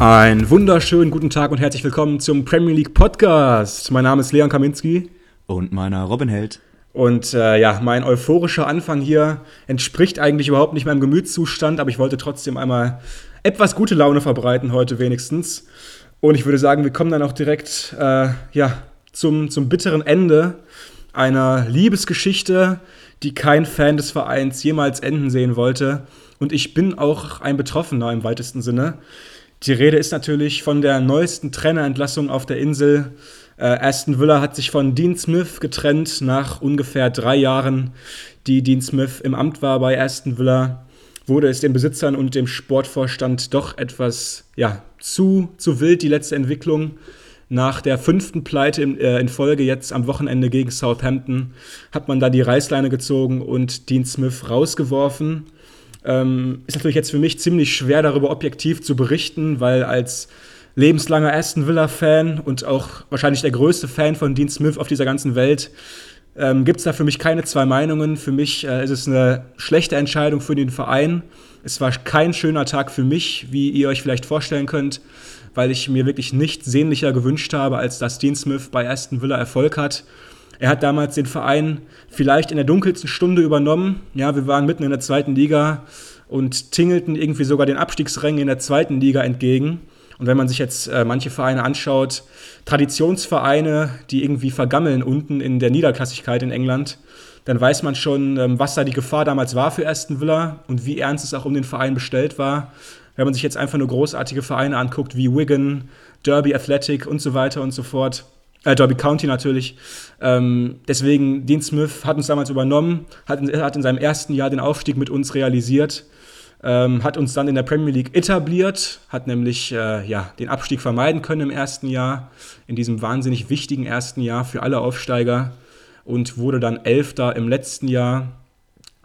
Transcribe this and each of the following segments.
Einen wunderschönen guten Tag und herzlich willkommen zum Premier League Podcast. Mein Name ist Leon Kaminski. Und meiner Robin Held. Und äh, ja, mein euphorischer Anfang hier entspricht eigentlich überhaupt nicht meinem Gemütszustand, aber ich wollte trotzdem einmal etwas gute Laune verbreiten heute wenigstens. Und ich würde sagen, wir kommen dann auch direkt äh, ja, zum, zum bitteren Ende einer Liebesgeschichte, die kein Fan des Vereins jemals enden sehen wollte. Und ich bin auch ein Betroffener im weitesten Sinne. Die Rede ist natürlich von der neuesten Trainerentlassung auf der Insel. Äh, Aston Villa hat sich von Dean Smith getrennt nach ungefähr drei Jahren, die Dean Smith im Amt war bei Aston Villa. Wurde es den Besitzern und dem Sportvorstand doch etwas ja, zu, zu wild, die letzte Entwicklung. Nach der fünften Pleite in, äh, in, Folge jetzt am Wochenende gegen Southampton hat man da die Reißleine gezogen und Dean Smith rausgeworfen. Ähm, ist natürlich jetzt für mich ziemlich schwer darüber objektiv zu berichten, weil als lebenslanger Aston Villa-Fan und auch wahrscheinlich der größte Fan von Dean Smith auf dieser ganzen Welt ähm, gibt es da für mich keine zwei Meinungen. Für mich äh, ist es eine schlechte Entscheidung für den Verein. Es war kein schöner Tag für mich, wie ihr euch vielleicht vorstellen könnt, weil ich mir wirklich nichts sehnlicher gewünscht habe, als dass Dean Smith bei Aston Villa Erfolg hat. Er hat damals den Verein vielleicht in der dunkelsten Stunde übernommen. Ja, wir waren mitten in der zweiten Liga und tingelten irgendwie sogar den Abstiegsrängen in der zweiten Liga entgegen. Und wenn man sich jetzt äh, manche Vereine anschaut, Traditionsvereine, die irgendwie vergammeln unten in der Niederklassigkeit in England, dann weiß man schon, ähm, was da die Gefahr damals war für Aston Villa und wie ernst es auch um den Verein bestellt war. Wenn man sich jetzt einfach nur großartige Vereine anguckt, wie Wigan, Derby Athletic und so weiter und so fort, äh, Derby County natürlich. Ähm, deswegen, Dean Smith hat uns damals übernommen, hat, hat in seinem ersten Jahr den Aufstieg mit uns realisiert, ähm, hat uns dann in der Premier League etabliert, hat nämlich äh, ja, den Abstieg vermeiden können im ersten Jahr, in diesem wahnsinnig wichtigen ersten Jahr für alle Aufsteiger und wurde dann Elfter im letzten Jahr.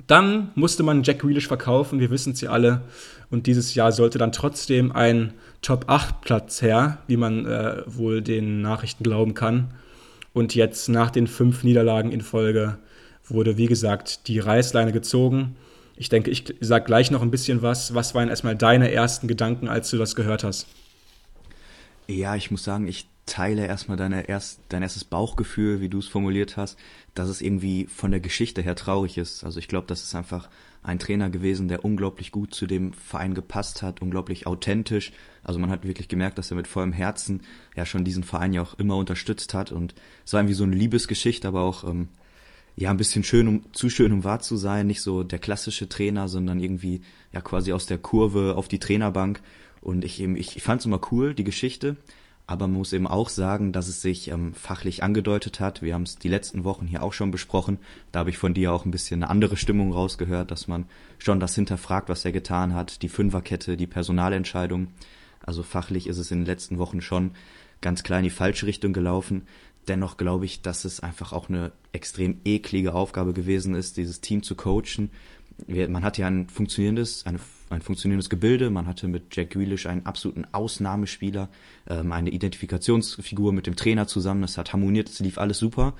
Dann musste man Jack Grealish verkaufen, wir wissen es ja alle. Und dieses Jahr sollte dann trotzdem ein Top-8-Platz her, wie man äh, wohl den Nachrichten glauben kann. Und jetzt nach den fünf Niederlagen in Folge wurde, wie gesagt, die Reißleine gezogen. Ich denke, ich sage gleich noch ein bisschen was. Was waren erstmal deine ersten Gedanken, als du das gehört hast? Ja, ich muss sagen, ich teile erstmal deine erst, dein erstes Bauchgefühl, wie du es formuliert hast, dass es irgendwie von der Geschichte her traurig ist. Also ich glaube, das ist einfach ein Trainer gewesen, der unglaublich gut zu dem Verein gepasst hat, unglaublich authentisch. Also man hat wirklich gemerkt, dass er mit vollem Herzen ja schon diesen Verein ja auch immer unterstützt hat und es war irgendwie so eine Liebesgeschichte, aber auch ähm, ja ein bisschen schön, um zu schön, um wahr zu sein, nicht so der klassische Trainer, sondern irgendwie ja quasi aus der Kurve auf die Trainerbank. Und ich eben, ich, ich fand es immer cool, die Geschichte. Aber man muss eben auch sagen, dass es sich ähm, fachlich angedeutet hat. Wir haben es die letzten Wochen hier auch schon besprochen. Da habe ich von dir auch ein bisschen eine andere Stimmung rausgehört, dass man schon das hinterfragt, was er getan hat. Die Fünferkette, die Personalentscheidung. Also fachlich ist es in den letzten Wochen schon ganz klar in die falsche Richtung gelaufen. Dennoch glaube ich, dass es einfach auch eine extrem eklige Aufgabe gewesen ist, dieses Team zu coachen. Man hat ja ein funktionierendes, eine ein funktionierendes Gebilde. Man hatte mit Jack Grealish einen absoluten Ausnahmespieler, ähm, eine Identifikationsfigur mit dem Trainer zusammen. Es hat harmoniert, es lief alles super.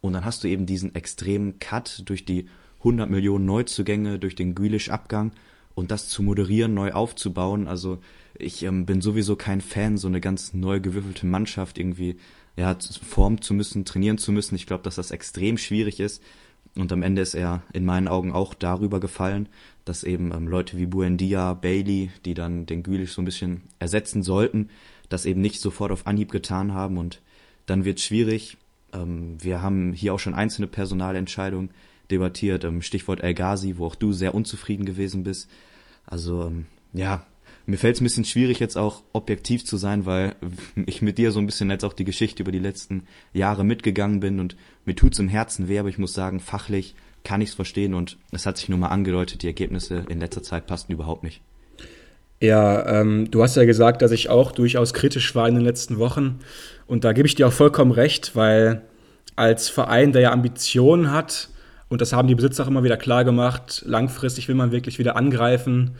Und dann hast du eben diesen extremen Cut durch die 100 Millionen Neuzugänge, durch den Grealish-Abgang und das zu moderieren, neu aufzubauen. Also ich ähm, bin sowieso kein Fan, so eine ganz neu gewürfelte Mannschaft irgendwie ja, formen zu müssen, trainieren zu müssen. Ich glaube, dass das extrem schwierig ist. Und am Ende ist er in meinen Augen auch darüber gefallen, dass eben ähm, Leute wie Buendia, Bailey, die dann den Gülich so ein bisschen ersetzen sollten, das eben nicht sofort auf Anhieb getan haben und dann wird schwierig. Ähm, wir haben hier auch schon einzelne Personalentscheidungen debattiert, ähm, Stichwort El Ghazi, wo auch du sehr unzufrieden gewesen bist. Also ähm, ja, mir fällt es ein bisschen schwierig, jetzt auch objektiv zu sein, weil ich mit dir so ein bisschen jetzt auch die Geschichte über die letzten Jahre mitgegangen bin und mir tut's im Herzen weh, aber ich muss sagen, fachlich kann ich es verstehen und es hat sich nur mal angedeutet, die Ergebnisse in letzter Zeit passten überhaupt nicht. Ja, ähm, du hast ja gesagt, dass ich auch durchaus kritisch war in den letzten Wochen und da gebe ich dir auch vollkommen recht, weil als Verein, der ja Ambitionen hat und das haben die Besitzer auch immer wieder klar gemacht, langfristig will man wirklich wieder angreifen,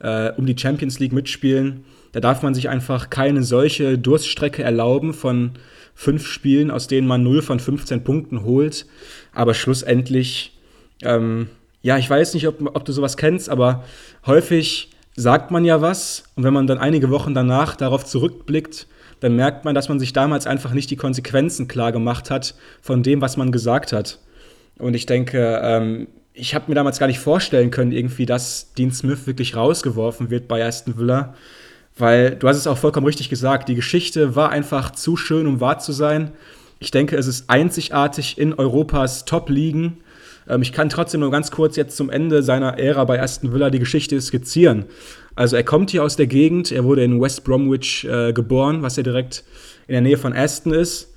äh, um die Champions League mitspielen. Da darf man sich einfach keine solche Durststrecke erlauben von fünf Spielen, aus denen man 0 von 15 Punkten holt. Aber schlussendlich, ähm, ja, ich weiß nicht, ob, ob du sowas kennst, aber häufig sagt man ja was. Und wenn man dann einige Wochen danach darauf zurückblickt, dann merkt man, dass man sich damals einfach nicht die Konsequenzen klar gemacht hat von dem, was man gesagt hat. Und ich denke, ähm, ich habe mir damals gar nicht vorstellen können, irgendwie, dass Dean Smith wirklich rausgeworfen wird bei Aston Villa. Weil du hast es auch vollkommen richtig gesagt, die Geschichte war einfach zu schön, um wahr zu sein. Ich denke, es ist einzigartig in Europas Top-Ligen. Ähm, ich kann trotzdem nur ganz kurz jetzt zum Ende seiner Ära bei Aston Villa die Geschichte skizzieren. Also er kommt hier aus der Gegend, er wurde in West Bromwich äh, geboren, was ja direkt in der Nähe von Aston ist.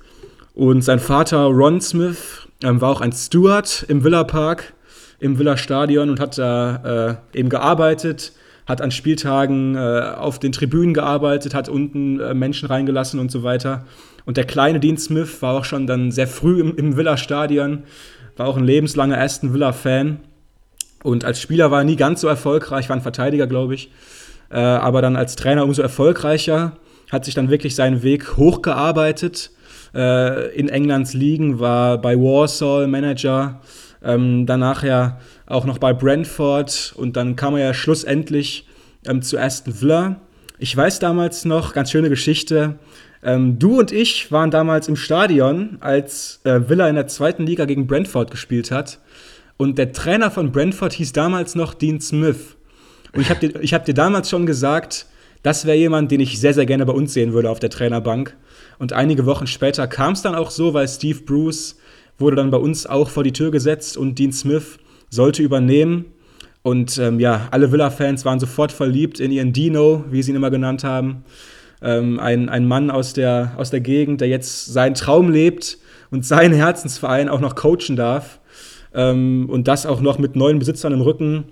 Und sein Vater Ron Smith ähm, war auch ein Steward im Villa Park, im Villa Stadion und hat da äh, eben gearbeitet, hat an Spieltagen äh, auf den Tribünen gearbeitet, hat unten äh, Menschen reingelassen und so weiter. Und der kleine Dean Smith war auch schon dann sehr früh im, im Villa Stadion, war auch ein lebenslanger Aston Villa Fan und als Spieler war er nie ganz so erfolgreich, war ein Verteidiger, glaube ich. Äh, aber dann als Trainer umso erfolgreicher, hat sich dann wirklich seinen Weg hochgearbeitet. Äh, in Englands Ligen war bei Warsaw Manager, ähm, danach ja auch noch bei Brentford und dann kam er ja schlussendlich ähm, zu Aston Villa. Ich weiß damals noch, ganz schöne Geschichte, ähm, du und ich waren damals im Stadion, als äh, Villa in der zweiten Liga gegen Brentford gespielt hat. Und der Trainer von Brentford hieß damals noch Dean Smith. Und ich habe dir, hab dir damals schon gesagt, das wäre jemand, den ich sehr, sehr gerne bei uns sehen würde auf der Trainerbank. Und einige Wochen später kam es dann auch so, weil Steve Bruce wurde dann bei uns auch vor die Tür gesetzt und Dean Smith sollte übernehmen. Und ähm, ja, alle Villa-Fans waren sofort verliebt in ihren Dino, wie sie ihn immer genannt haben. Ähm, ein, ein Mann aus der, aus der Gegend, der jetzt seinen Traum lebt und seinen Herzensverein auch noch coachen darf. Ähm, und das auch noch mit neuen Besitzern im Rücken,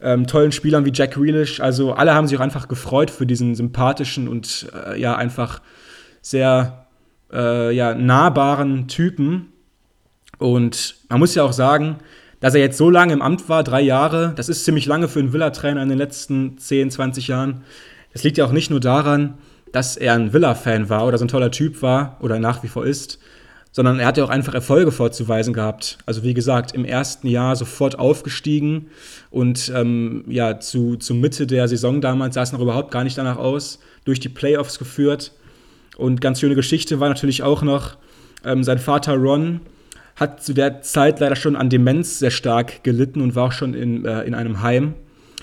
ähm, tollen Spielern wie Jack Grealish. Also alle haben sich auch einfach gefreut für diesen sympathischen und äh, ja einfach sehr äh, ja, nahbaren Typen. Und man muss ja auch sagen, dass er jetzt so lange im Amt war, drei Jahre, das ist ziemlich lange für einen Villa-Trainer in den letzten 10, 20 Jahren. Das liegt ja auch nicht nur daran, dass er ein Villa-Fan war oder so ein toller Typ war oder nach wie vor ist, sondern er hat ja auch einfach Erfolge vorzuweisen gehabt. Also wie gesagt, im ersten Jahr sofort aufgestiegen und ähm, ja, zu, zu Mitte der Saison damals sah es noch überhaupt gar nicht danach aus, durch die Playoffs geführt. Und ganz schöne Geschichte war natürlich auch noch, ähm, sein Vater Ron hat zu der Zeit leider schon an Demenz sehr stark gelitten und war auch schon in, äh, in einem Heim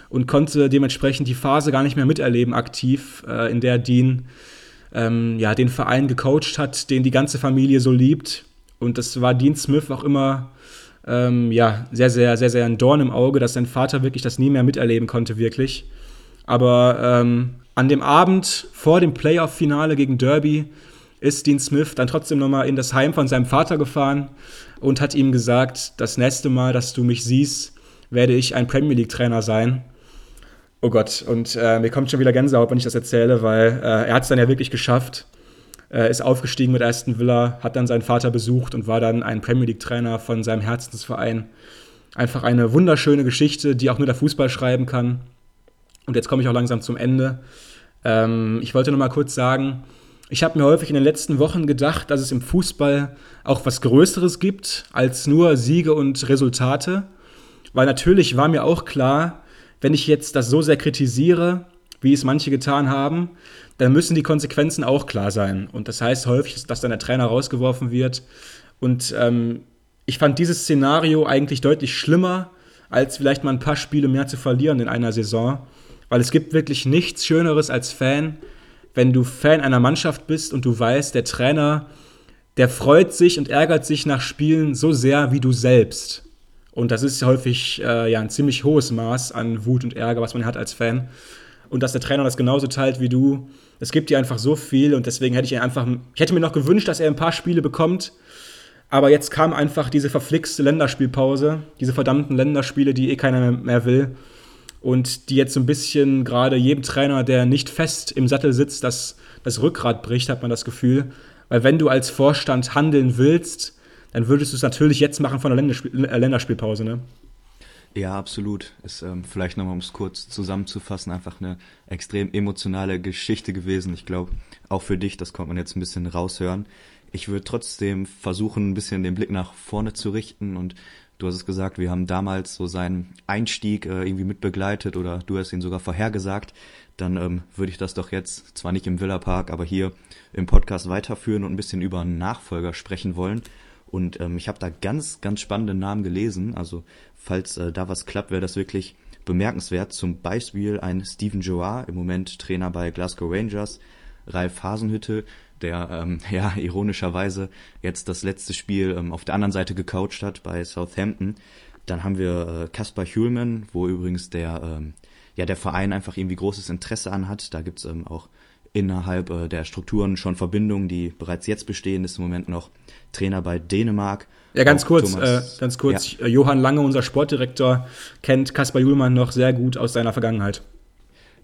und konnte dementsprechend die Phase gar nicht mehr miterleben aktiv, äh, in der Dean ähm, ja, den Verein gecoacht hat, den die ganze Familie so liebt. Und das war Dean Smith auch immer ähm, ja, sehr, sehr, sehr, sehr ein Dorn im Auge, dass sein Vater wirklich das nie mehr miterleben konnte, wirklich. Aber ähm, an dem Abend vor dem Playoff-Finale gegen Derby ist Dean Smith dann trotzdem nochmal in das Heim von seinem Vater gefahren und hat ihm gesagt, das nächste Mal, dass du mich siehst, werde ich ein Premier League-Trainer sein. Oh Gott, und äh, mir kommt schon wieder Gänsehaut, wenn ich das erzähle, weil äh, er hat es dann ja wirklich geschafft. Er ist aufgestiegen mit Aston Villa, hat dann seinen Vater besucht und war dann ein Premier League-Trainer von seinem Herzensverein. Einfach eine wunderschöne Geschichte, die auch nur der Fußball schreiben kann. Und jetzt komme ich auch langsam zum Ende. Ähm, ich wollte noch mal kurz sagen, ich habe mir häufig in den letzten Wochen gedacht, dass es im Fußball auch was Größeres gibt als nur Siege und Resultate. Weil natürlich war mir auch klar, wenn ich jetzt das so sehr kritisiere, wie es manche getan haben, dann müssen die Konsequenzen auch klar sein. Und das heißt häufig, dass dann der Trainer rausgeworfen wird. Und ähm, ich fand dieses Szenario eigentlich deutlich schlimmer, als vielleicht mal ein paar Spiele mehr zu verlieren in einer Saison. Weil es gibt wirklich nichts Schöneres als Fan, wenn du Fan einer Mannschaft bist und du weißt, der Trainer, der freut sich und ärgert sich nach Spielen so sehr wie du selbst. Und das ist häufig äh, ja ein ziemlich hohes Maß an Wut und Ärger, was man hat als Fan. Und dass der Trainer das genauso teilt wie du, es gibt dir einfach so viel und deswegen hätte ich einfach, ich hätte mir noch gewünscht, dass er ein paar Spiele bekommt. Aber jetzt kam einfach diese verflixte Länderspielpause, diese verdammten Länderspiele, die eh keiner mehr will. Und die jetzt so ein bisschen gerade jedem Trainer, der nicht fest im Sattel sitzt, das, das Rückgrat bricht, hat man das Gefühl. Weil wenn du als Vorstand handeln willst, dann würdest du es natürlich jetzt machen von der Länderspiel äh, Länderspielpause, ne? Ja, absolut. Ist ähm, vielleicht nochmal, um es kurz zusammenzufassen, einfach eine extrem emotionale Geschichte gewesen. Ich glaube, auch für dich, das kommt man jetzt ein bisschen raushören. Ich würde trotzdem versuchen, ein bisschen den Blick nach vorne zu richten und Du hast es gesagt, wir haben damals so seinen Einstieg äh, irgendwie mitbegleitet oder du hast ihn sogar vorhergesagt. Dann ähm, würde ich das doch jetzt, zwar nicht im Villa Park, aber hier im Podcast weiterführen und ein bisschen über einen Nachfolger sprechen wollen. Und ähm, ich habe da ganz, ganz spannende Namen gelesen. Also falls äh, da was klappt, wäre das wirklich bemerkenswert. Zum Beispiel ein Steven Joar, im Moment Trainer bei Glasgow Rangers, Ralf Hasenhütte, der ähm, ja ironischerweise jetzt das letzte Spiel ähm, auf der anderen Seite gecoacht hat bei Southampton. Dann haben wir äh, Kaspar Hühlmann, wo übrigens der ähm, ja der Verein einfach irgendwie großes Interesse an hat. Da gibt's ähm, auch innerhalb äh, der Strukturen schon Verbindungen, die bereits jetzt bestehen. Ist im Moment noch Trainer bei Dänemark. Ja, ganz kurz, äh, ganz kurz. Ja. Johann Lange, unser Sportdirektor, kennt Kaspar Juhlmann noch sehr gut aus seiner Vergangenheit.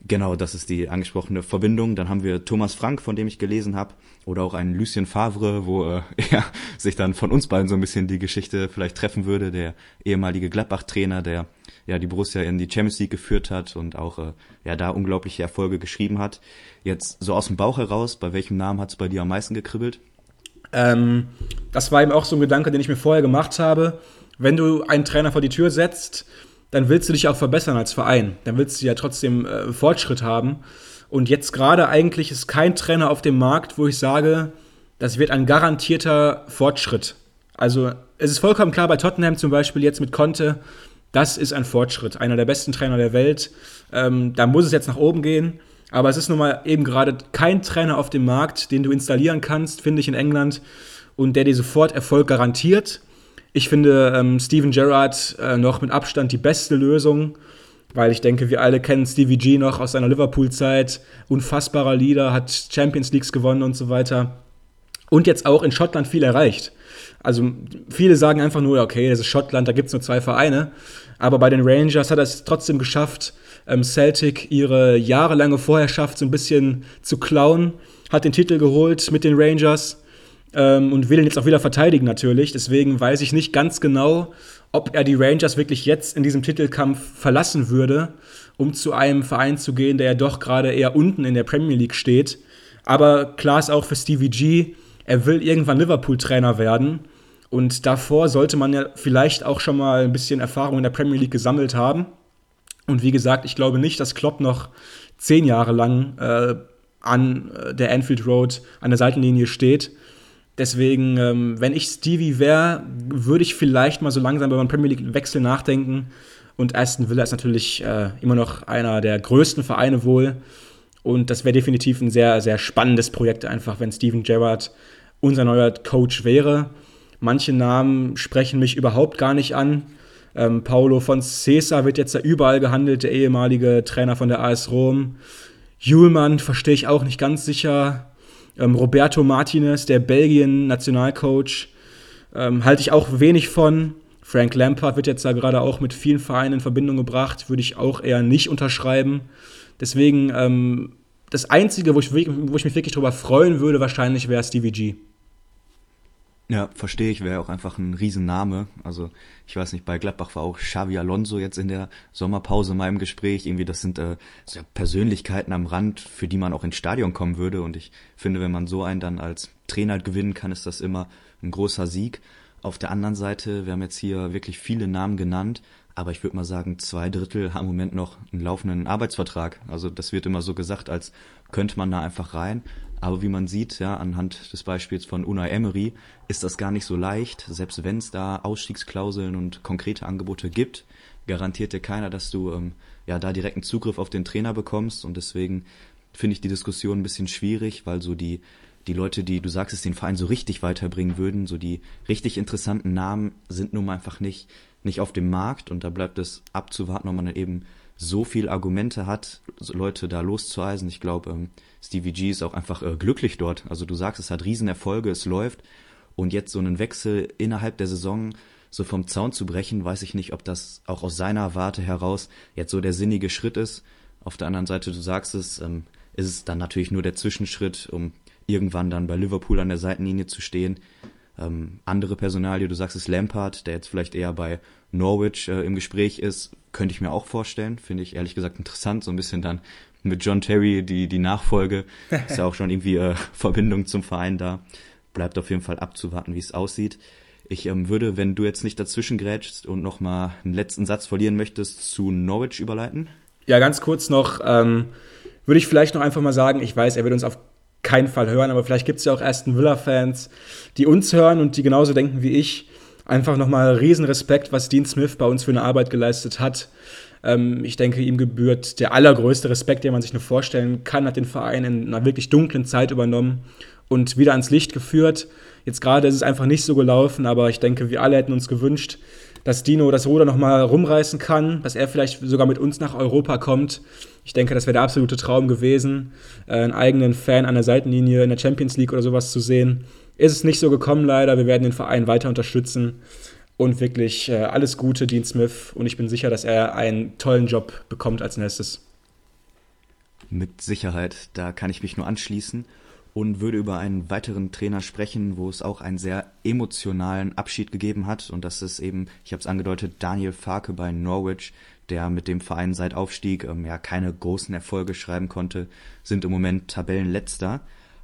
Genau, das ist die angesprochene Verbindung. Dann haben wir Thomas Frank, von dem ich gelesen habe, oder auch einen Lucien Favre, wo äh, ja, sich dann von uns beiden so ein bisschen die Geschichte vielleicht treffen würde, der ehemalige Gladbach-Trainer, der ja die Borussia in die Champions League geführt hat und auch äh, ja da unglaubliche Erfolge geschrieben hat. Jetzt so aus dem Bauch heraus, bei welchem Namen hat es bei dir am meisten gekribbelt? Ähm, das war eben auch so ein Gedanke, den ich mir vorher gemacht habe. Wenn du einen Trainer vor die Tür setzt, dann willst du dich auch verbessern als Verein. Dann willst du ja trotzdem äh, Fortschritt haben. Und jetzt gerade eigentlich ist kein Trainer auf dem Markt, wo ich sage, das wird ein garantierter Fortschritt. Also es ist vollkommen klar bei Tottenham zum Beispiel jetzt mit Conte, das ist ein Fortschritt. Einer der besten Trainer der Welt. Ähm, da muss es jetzt nach oben gehen. Aber es ist nun mal eben gerade kein Trainer auf dem Markt, den du installieren kannst, finde ich in England, und der dir sofort Erfolg garantiert. Ich finde ähm, Steven Gerrard äh, noch mit Abstand die beste Lösung, weil ich denke, wir alle kennen Stevie G noch aus seiner Liverpool-Zeit. Unfassbarer Leader, hat Champions Leagues gewonnen und so weiter. Und jetzt auch in Schottland viel erreicht. Also viele sagen einfach nur, okay, das ist Schottland, da gibt es nur zwei Vereine. Aber bei den Rangers hat er es trotzdem geschafft, ähm, Celtic ihre jahrelange Vorherrschaft so ein bisschen zu klauen, hat den Titel geholt mit den Rangers ähm, und will ihn jetzt auch wieder verteidigen natürlich. Deswegen weiß ich nicht ganz genau, ob er die Rangers wirklich jetzt in diesem Titelkampf verlassen würde, um zu einem Verein zu gehen, der ja doch gerade eher unten in der Premier League steht. Aber klar ist auch für Stevie G, er will irgendwann Liverpool-Trainer werden. Und davor sollte man ja vielleicht auch schon mal ein bisschen Erfahrung in der Premier League gesammelt haben. Und wie gesagt, ich glaube nicht, dass Klopp noch zehn Jahre lang äh, an äh, der Anfield Road an der Seitenlinie steht. Deswegen, ähm, wenn ich Stevie wäre, würde ich vielleicht mal so langsam über einen Premier League-Wechsel nachdenken. Und Aston Villa ist natürlich äh, immer noch einer der größten Vereine wohl. Und das wäre definitiv ein sehr, sehr spannendes Projekt, einfach, wenn Steven Gerrard unser neuer Coach wäre. Manche Namen sprechen mich überhaupt gar nicht an. Ähm, Paulo von Cesar wird jetzt da überall gehandelt, der ehemalige Trainer von der AS Rom. Julmann verstehe ich auch nicht ganz sicher. Ähm, Roberto Martinez, der Belgien-Nationalcoach, ähm, halte ich auch wenig von. Frank Lampard wird jetzt da gerade auch mit vielen Vereinen in Verbindung gebracht, würde ich auch eher nicht unterschreiben. Deswegen, ähm, das Einzige, wo ich, wo ich mich wirklich drüber freuen würde, wahrscheinlich wäre Stevie G. Ja, verstehe ich, wäre auch einfach ein Riesenname. Also ich weiß nicht, bei Gladbach war auch Xavi Alonso jetzt in der Sommerpause in meinem Gespräch. Irgendwie, das sind äh, so Persönlichkeiten am Rand, für die man auch ins Stadion kommen würde. Und ich finde, wenn man so einen dann als Trainer gewinnen kann, ist das immer ein großer Sieg. Auf der anderen Seite, wir haben jetzt hier wirklich viele Namen genannt, aber ich würde mal sagen, zwei Drittel haben im Moment noch einen laufenden Arbeitsvertrag. Also das wird immer so gesagt, als könnte man da einfach rein. Aber wie man sieht, ja, anhand des Beispiels von Unai Emery, ist das gar nicht so leicht. Selbst wenn es da Ausstiegsklauseln und konkrete Angebote gibt, garantiert dir keiner, dass du ähm, ja da direkten Zugriff auf den Trainer bekommst. Und deswegen finde ich die Diskussion ein bisschen schwierig, weil so die die Leute, die du sagst, es den Verein so richtig weiterbringen würden, so die richtig interessanten Namen sind nun mal einfach nicht nicht auf dem Markt und da bleibt es abzuwarten, ob man dann eben so viel Argumente hat, Leute da loszueisen. Ich glaube, ähm, Stevie G ist auch einfach äh, glücklich dort. Also du sagst, es hat Riesenerfolge, es läuft. Und jetzt so einen Wechsel innerhalb der Saison so vom Zaun zu brechen, weiß ich nicht, ob das auch aus seiner Warte heraus jetzt so der sinnige Schritt ist. Auf der anderen Seite, du sagst es, ähm, ist es dann natürlich nur der Zwischenschritt, um irgendwann dann bei Liverpool an der Seitenlinie zu stehen. Ähm, andere Personalie, du sagst es Lampard, der jetzt vielleicht eher bei Norwich äh, im Gespräch ist, könnte ich mir auch vorstellen. Finde ich ehrlich gesagt interessant, so ein bisschen dann mit John Terry die, die Nachfolge. Ist ja auch schon irgendwie äh, Verbindung zum Verein da. Bleibt auf jeden Fall abzuwarten, wie es aussieht. Ich ähm, würde, wenn du jetzt nicht dazwischen grätschst und nochmal einen letzten Satz verlieren möchtest, zu Norwich überleiten. Ja, ganz kurz noch, ähm, würde ich vielleicht noch einfach mal sagen, ich weiß, er wird uns auf keinen Fall hören, aber vielleicht gibt es ja auch Aston Villa-Fans, die uns hören und die genauso denken wie ich. Einfach nochmal riesen Respekt, was Dean Smith bei uns für eine Arbeit geleistet hat. Ähm, ich denke, ihm gebührt der allergrößte Respekt, den man sich nur vorstellen kann, hat den Verein in einer wirklich dunklen Zeit übernommen und wieder ans Licht geführt. Jetzt gerade ist es einfach nicht so gelaufen, aber ich denke, wir alle hätten uns gewünscht, dass Dino das Ruder nochmal rumreißen kann, dass er vielleicht sogar mit uns nach Europa kommt. Ich denke, das wäre der absolute Traum gewesen, äh, einen eigenen Fan an der Seitenlinie in der Champions League oder sowas zu sehen. Ist es nicht so gekommen, leider. Wir werden den Verein weiter unterstützen und wirklich äh, alles Gute, Dean Smith. Und ich bin sicher, dass er einen tollen Job bekommt als nächstes. Mit Sicherheit, da kann ich mich nur anschließen und würde über einen weiteren Trainer sprechen, wo es auch einen sehr emotionalen Abschied gegeben hat. Und das ist eben, ich habe es angedeutet, Daniel Farke bei Norwich, der mit dem Verein seit Aufstieg ähm, ja keine großen Erfolge schreiben konnte, sind im Moment Tabellenletzter,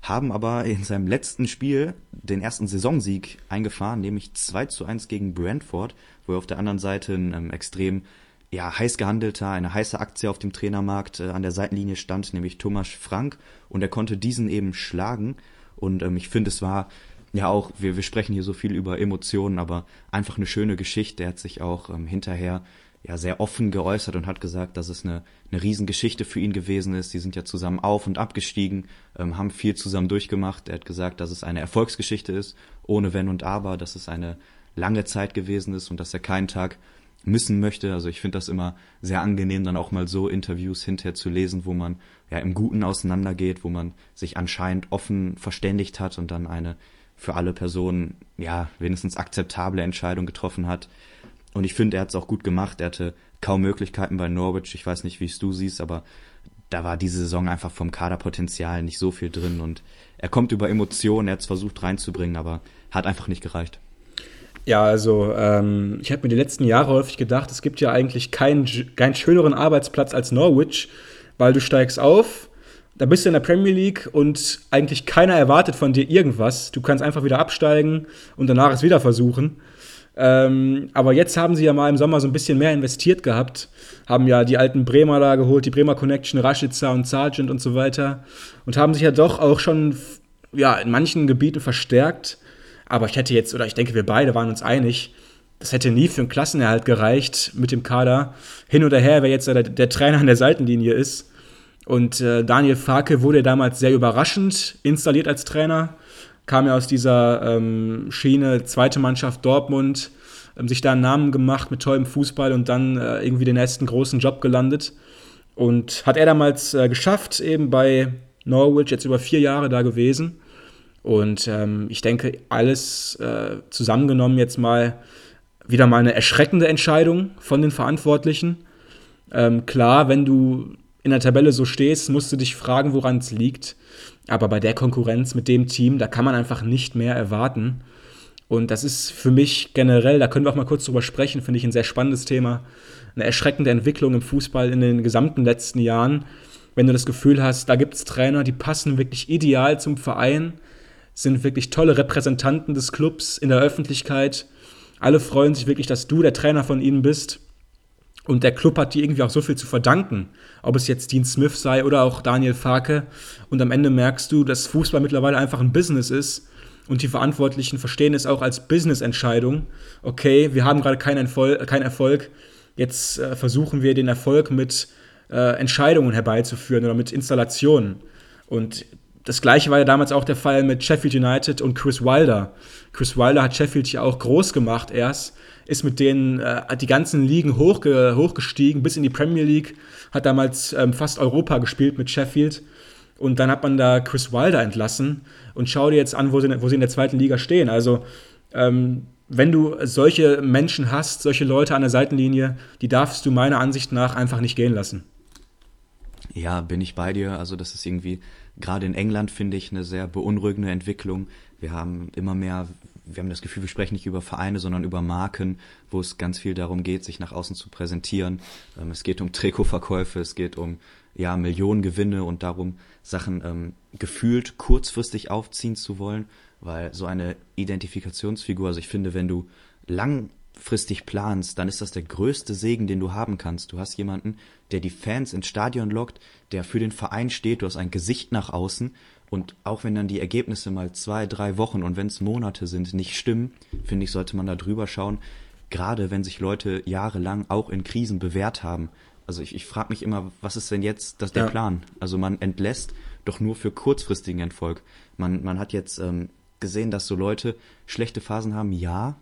haben aber in seinem letzten Spiel den ersten Saisonsieg eingefahren, nämlich 2 zu 1 gegen Brentford, wo er auf der anderen Seite ein ähm, extrem ja, heiß gehandelter, eine heiße Aktie auf dem Trainermarkt äh, an der Seitenlinie stand, nämlich Thomas Frank. Und er konnte diesen eben schlagen. Und ähm, ich finde, es war ja auch, wir, wir sprechen hier so viel über Emotionen, aber einfach eine schöne Geschichte. Er hat sich auch ähm, hinterher ja sehr offen geäußert und hat gesagt, dass es eine, eine Riesengeschichte für ihn gewesen ist. Sie sind ja zusammen auf und abgestiegen, ähm, haben viel zusammen durchgemacht. Er hat gesagt, dass es eine Erfolgsgeschichte ist, ohne Wenn und Aber, dass es eine lange Zeit gewesen ist und dass er keinen Tag missen möchte. Also ich finde das immer sehr angenehm, dann auch mal so Interviews hinterher zu lesen, wo man ja im Guten auseinandergeht, wo man sich anscheinend offen verständigt hat und dann eine für alle Personen ja wenigstens akzeptable Entscheidung getroffen hat. Und ich finde, er hat es auch gut gemacht. Er hatte kaum Möglichkeiten bei Norwich. Ich weiß nicht, wie es du siehst, aber da war diese Saison einfach vom Kaderpotenzial nicht so viel drin und er kommt über Emotionen, er hat es versucht reinzubringen, aber hat einfach nicht gereicht. Ja, also ähm, ich habe mir die letzten Jahre häufig gedacht, es gibt ja eigentlich keinen, keinen schöneren Arbeitsplatz als Norwich, weil du steigst auf, da bist du in der Premier League und eigentlich keiner erwartet von dir irgendwas. Du kannst einfach wieder absteigen und danach es wieder versuchen. Ähm, aber jetzt haben sie ja mal im Sommer so ein bisschen mehr investiert gehabt, haben ja die alten Bremer da geholt, die Bremer Connection, Rashica und Sargent und so weiter und haben sich ja doch auch schon ja, in manchen Gebieten verstärkt. Aber ich hätte jetzt, oder ich denke, wir beide waren uns einig, das hätte nie für einen Klassenerhalt gereicht mit dem Kader. Hin oder her, wer jetzt der, der Trainer an der Seitenlinie ist. Und äh, Daniel Farke wurde damals sehr überraschend installiert als Trainer. Kam ja aus dieser ähm, Schiene, zweite Mannschaft Dortmund, ähm, sich da einen Namen gemacht mit tollem Fußball und dann äh, irgendwie den ersten großen Job gelandet. Und hat er damals äh, geschafft, eben bei Norwich, jetzt über vier Jahre da gewesen. Und ähm, ich denke, alles äh, zusammengenommen jetzt mal wieder mal eine erschreckende Entscheidung von den Verantwortlichen. Ähm, klar, wenn du in der Tabelle so stehst, musst du dich fragen, woran es liegt. Aber bei der Konkurrenz mit dem Team, da kann man einfach nicht mehr erwarten. Und das ist für mich generell, da können wir auch mal kurz drüber sprechen, finde ich ein sehr spannendes Thema. Eine erschreckende Entwicklung im Fußball in den gesamten letzten Jahren. Wenn du das Gefühl hast, da gibt es Trainer, die passen wirklich ideal zum Verein, sind wirklich tolle Repräsentanten des Clubs in der Öffentlichkeit. Alle freuen sich wirklich, dass du der Trainer von ihnen bist. Und der Club hat dir irgendwie auch so viel zu verdanken. Ob es jetzt Dean Smith sei oder auch Daniel Farke. Und am Ende merkst du, dass Fußball mittlerweile einfach ein Business ist. Und die Verantwortlichen verstehen es auch als Business-Entscheidung. Okay, wir haben gerade keinen Erfolg, keinen Erfolg. Jetzt äh, versuchen wir den Erfolg mit äh, Entscheidungen herbeizuführen oder mit Installationen. Und das gleiche war ja damals auch der Fall mit Sheffield United und Chris Wilder. Chris Wilder hat Sheffield ja auch groß gemacht erst, ist mit denen äh, die ganzen Ligen hochge hochgestiegen bis in die Premier League, hat damals ähm, fast Europa gespielt mit Sheffield. Und dann hat man da Chris Wilder entlassen und schau dir jetzt an, wo sie, wo sie in der zweiten Liga stehen. Also, ähm, wenn du solche Menschen hast, solche Leute an der Seitenlinie, die darfst du meiner Ansicht nach einfach nicht gehen lassen. Ja, bin ich bei dir. Also, das ist irgendwie gerade in England finde ich eine sehr beunruhigende Entwicklung. Wir haben immer mehr wir haben das Gefühl, wir sprechen nicht über Vereine, sondern über Marken, wo es ganz viel darum geht, sich nach außen zu präsentieren. Ähm, es geht um Trikotverkäufe, es geht um ja Millionengewinne und darum, Sachen ähm, gefühlt kurzfristig aufziehen zu wollen, weil so eine Identifikationsfigur, also ich finde, wenn du langfristig planst, dann ist das der größte Segen, den du haben kannst. Du hast jemanden, der die Fans ins Stadion lockt, der für den Verein steht, du hast ein Gesicht nach außen und auch wenn dann die Ergebnisse mal zwei, drei Wochen und wenn es Monate sind, nicht stimmen, finde ich, sollte man da drüber schauen. Gerade wenn sich Leute jahrelang auch in Krisen bewährt haben. Also ich, ich frage mich immer, was ist denn jetzt das der ja. Plan? Also man entlässt doch nur für kurzfristigen Erfolg. Man, man hat jetzt ähm, gesehen, dass so Leute schlechte Phasen haben, ja,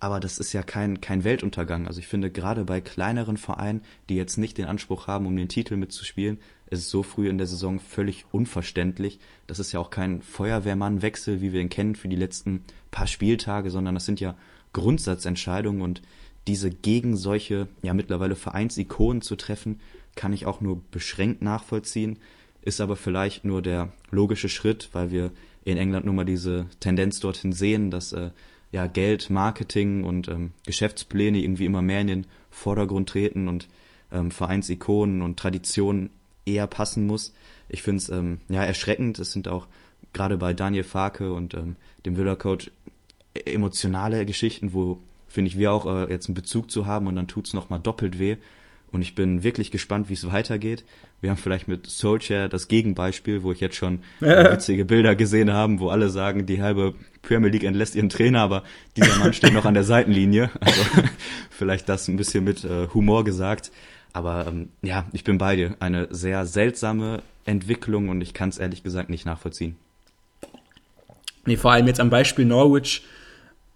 aber das ist ja kein, kein Weltuntergang. Also ich finde, gerade bei kleineren Vereinen, die jetzt nicht den Anspruch haben, um den Titel mitzuspielen, ist es so früh in der Saison völlig unverständlich. Das ist ja auch kein Feuerwehrmannwechsel, wie wir ihn kennen für die letzten paar Spieltage, sondern das sind ja Grundsatzentscheidungen und diese gegen solche, ja mittlerweile Vereinsikonen zu treffen, kann ich auch nur beschränkt nachvollziehen, ist aber vielleicht nur der logische Schritt, weil wir in England nun mal diese Tendenz dorthin sehen, dass äh, ja, Geld, Marketing und ähm, Geschäftspläne irgendwie immer mehr in den Vordergrund treten und ähm, Vereinsikonen und Traditionen eher passen muss. Ich finde es ähm, ja erschreckend. Es sind auch gerade bei Daniel Farke und ähm, dem Villa-Coach emotionale Geschichten, wo finde ich wir auch äh, jetzt einen Bezug zu haben und dann tut's noch mal doppelt weh. Und ich bin wirklich gespannt, wie es weitergeht. Wir haben vielleicht mit Solskjaer das Gegenbeispiel, wo ich jetzt schon äh, witzige Bilder gesehen habe, wo alle sagen, die halbe Premier League entlässt ihren Trainer, aber dieser Mann steht noch an der Seitenlinie. Also vielleicht das ein bisschen mit äh, Humor gesagt. Aber ähm, ja, ich bin bei dir. Eine sehr seltsame Entwicklung und ich kann es ehrlich gesagt nicht nachvollziehen. Nee, vor allem jetzt am Beispiel Norwich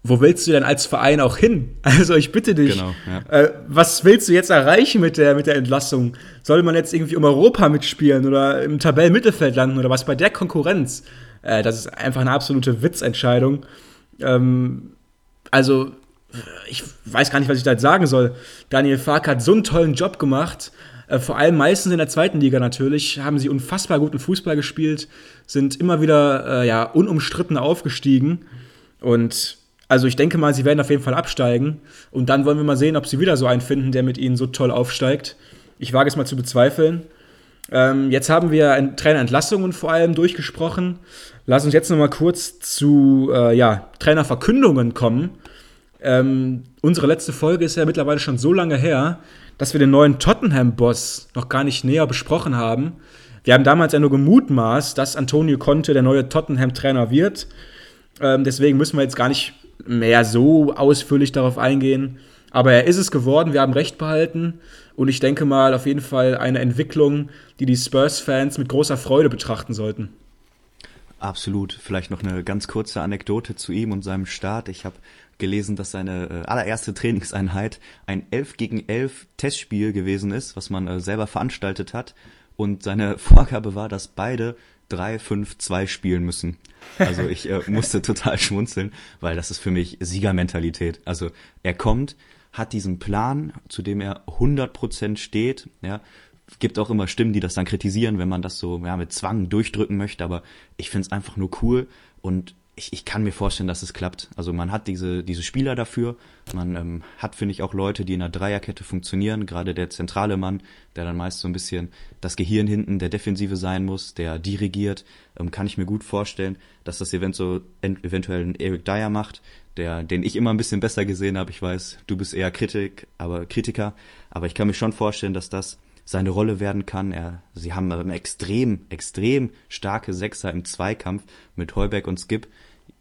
wo willst du denn als Verein auch hin? Also ich bitte dich, genau, ja. äh, was willst du jetzt erreichen mit der, mit der Entlassung? Soll man jetzt irgendwie um Europa mitspielen oder im Tabellenmittelfeld landen oder was bei der Konkurrenz? Äh, das ist einfach eine absolute Witzentscheidung. Ähm, also ich weiß gar nicht, was ich da jetzt sagen soll. Daniel Fark hat so einen tollen Job gemacht. Äh, vor allem meistens in der zweiten Liga natürlich, haben sie unfassbar guten Fußball gespielt, sind immer wieder äh, ja, unumstritten aufgestiegen. Und also ich denke mal, sie werden auf jeden Fall absteigen. Und dann wollen wir mal sehen, ob sie wieder so einen finden, der mit ihnen so toll aufsteigt. Ich wage es mal zu bezweifeln. Ähm, jetzt haben wir Trainerentlassungen vor allem durchgesprochen. Lass uns jetzt noch mal kurz zu äh, ja, Trainerverkündungen kommen. Ähm, unsere letzte Folge ist ja mittlerweile schon so lange her, dass wir den neuen Tottenham-Boss noch gar nicht näher besprochen haben. Wir haben damals ja nur gemutmaßt, dass Antonio Conte der neue Tottenham-Trainer wird. Ähm, deswegen müssen wir jetzt gar nicht mehr so ausführlich darauf eingehen. Aber er ist es geworden, wir haben recht behalten. Und ich denke mal auf jeden Fall eine Entwicklung, die die Spurs-Fans mit großer Freude betrachten sollten. Absolut. Vielleicht noch eine ganz kurze Anekdote zu ihm und seinem Start. Ich habe gelesen, dass seine äh, allererste Trainingseinheit ein 11 gegen 11 Testspiel gewesen ist, was man äh, selber veranstaltet hat. Und seine Vorgabe war, dass beide 3-5-2 spielen müssen. Also ich äh, musste total schmunzeln, weil das ist für mich Siegermentalität. Also er kommt, hat diesen Plan, zu dem er 100% steht, ja, gibt auch immer Stimmen, die das dann kritisieren, wenn man das so ja, mit Zwang durchdrücken möchte, aber ich finde es einfach nur cool und ich, ich kann mir vorstellen, dass es klappt. Also man hat diese, diese Spieler dafür, man ähm, hat, finde ich, auch Leute, die in einer Dreierkette funktionieren, gerade der zentrale Mann, der dann meist so ein bisschen das Gehirn hinten der Defensive sein muss, der dirigiert, ähm, kann ich mir gut vorstellen, dass das Event so eventuell ein Eric Dyer macht, der, den ich immer ein bisschen besser gesehen habe. Ich weiß, du bist eher Kritik, aber Kritiker, aber ich kann mir schon vorstellen, dass das seine Rolle werden kann. Er, sie haben eine extrem, extrem starke Sechser im Zweikampf mit Heuberg und Skip.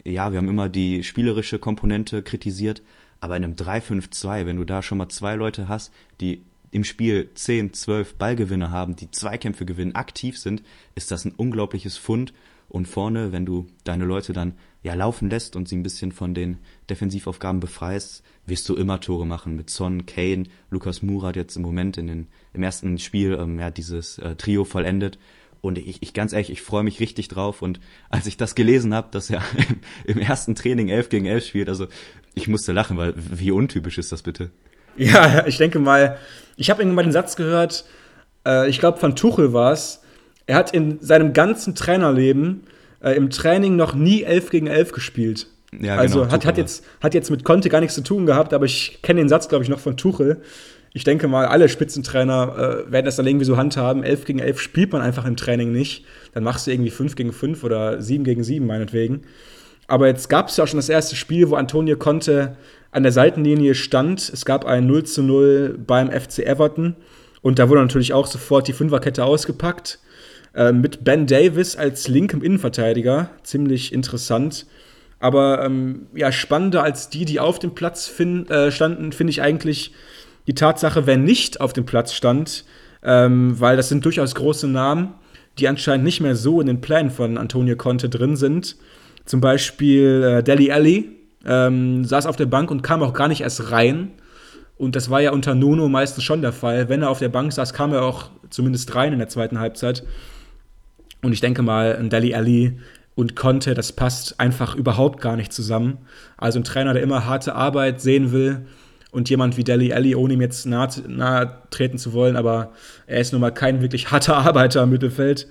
Ja, wir haben immer die spielerische Komponente kritisiert, aber in einem 3-5-2, wenn du da schon mal zwei Leute hast, die im Spiel 10, 12 Ballgewinne haben, die Zweikämpfe gewinnen, aktiv sind, ist das ein unglaubliches Fund. Und vorne, wenn du deine Leute dann ja laufen lässt und sie ein bisschen von den Defensivaufgaben befreist, wirst du immer Tore machen mit Son, Kane, Lukas Murat jetzt im Moment in den, im ersten Spiel ähm, ja dieses äh, Trio vollendet. Und ich, ich ganz ehrlich, ich freue mich richtig drauf. Und als ich das gelesen habe, dass er im, im ersten Training 11 gegen 11 spielt, also ich musste lachen, weil wie untypisch ist das bitte? Ja, ich denke mal, ich habe irgendwann mal den Satz gehört, äh, ich glaube von Tuchel war es, er hat in seinem ganzen Trainerleben äh, im Training noch nie 11 gegen 11 gespielt. Ja, also genau, hat, hat, jetzt, hat jetzt mit Conte gar nichts zu tun gehabt, aber ich kenne den Satz, glaube ich, noch von Tuchel. Ich denke mal, alle Spitzentrainer äh, werden das dann irgendwie so handhaben. 11 gegen 11 spielt man einfach im Training nicht. Dann machst du irgendwie 5 gegen 5 oder 7 gegen 7 meinetwegen. Aber jetzt gab es ja auch schon das erste Spiel, wo Antonio Conte an der Seitenlinie stand. Es gab ein 0 zu 0 beim FC Everton. Und da wurde natürlich auch sofort die Fünferkette ausgepackt. Äh, mit Ben Davis als linkem Innenverteidiger. Ziemlich interessant. Aber ähm, ja, spannender als die, die auf dem Platz fin äh, standen, finde ich eigentlich die Tatsache, wer nicht auf dem Platz stand, ähm, weil das sind durchaus große Namen, die anscheinend nicht mehr so in den Plänen von Antonio Conte drin sind. Zum Beispiel äh, Deli Alli ähm, saß auf der Bank und kam auch gar nicht erst rein. Und das war ja unter Nuno meistens schon der Fall. Wenn er auf der Bank saß, kam er auch zumindest rein in der zweiten Halbzeit. Und ich denke mal, ein Deli Alli und Conte, das passt einfach überhaupt gar nicht zusammen. Also ein Trainer, der immer harte Arbeit sehen will und jemand wie Deli Alli, ohne ihm jetzt nahe, nahe treten zu wollen, aber er ist nun mal kein wirklich harter Arbeiter im Mittelfeld.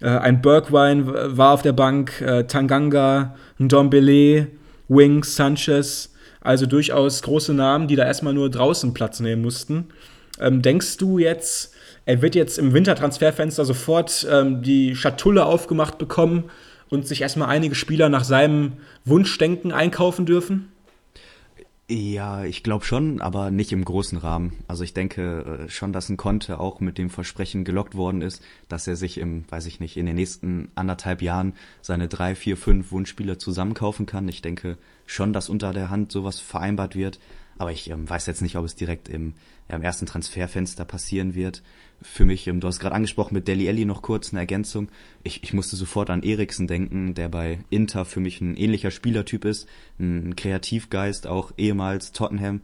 Äh, ein Bergwine war auf der Bank, äh, Tanganga, Ndombele, Wings, Sanchez, also durchaus große Namen, die da erstmal nur draußen Platz nehmen mussten. Ähm, denkst du jetzt, er wird jetzt im Wintertransferfenster sofort ähm, die Schatulle aufgemacht bekommen und sich erstmal einige Spieler nach seinem Wunschdenken einkaufen dürfen? Ja, ich glaube schon, aber nicht im großen Rahmen. Also ich denke äh, schon, dass ein Conte auch mit dem Versprechen gelockt worden ist, dass er sich im, weiß ich nicht, in den nächsten anderthalb Jahren seine drei, vier, fünf Wunschspieler zusammenkaufen kann. Ich denke schon, dass unter der Hand sowas vereinbart wird. Aber ich ähm, weiß jetzt nicht, ob es direkt im, ja, im ersten Transferfenster passieren wird. Für mich, ähm, du hast gerade angesprochen mit Deli Elli noch kurz eine Ergänzung. Ich, ich musste sofort an Eriksen denken, der bei Inter für mich ein ähnlicher Spielertyp ist, ein Kreativgeist, auch ehemals Tottenham,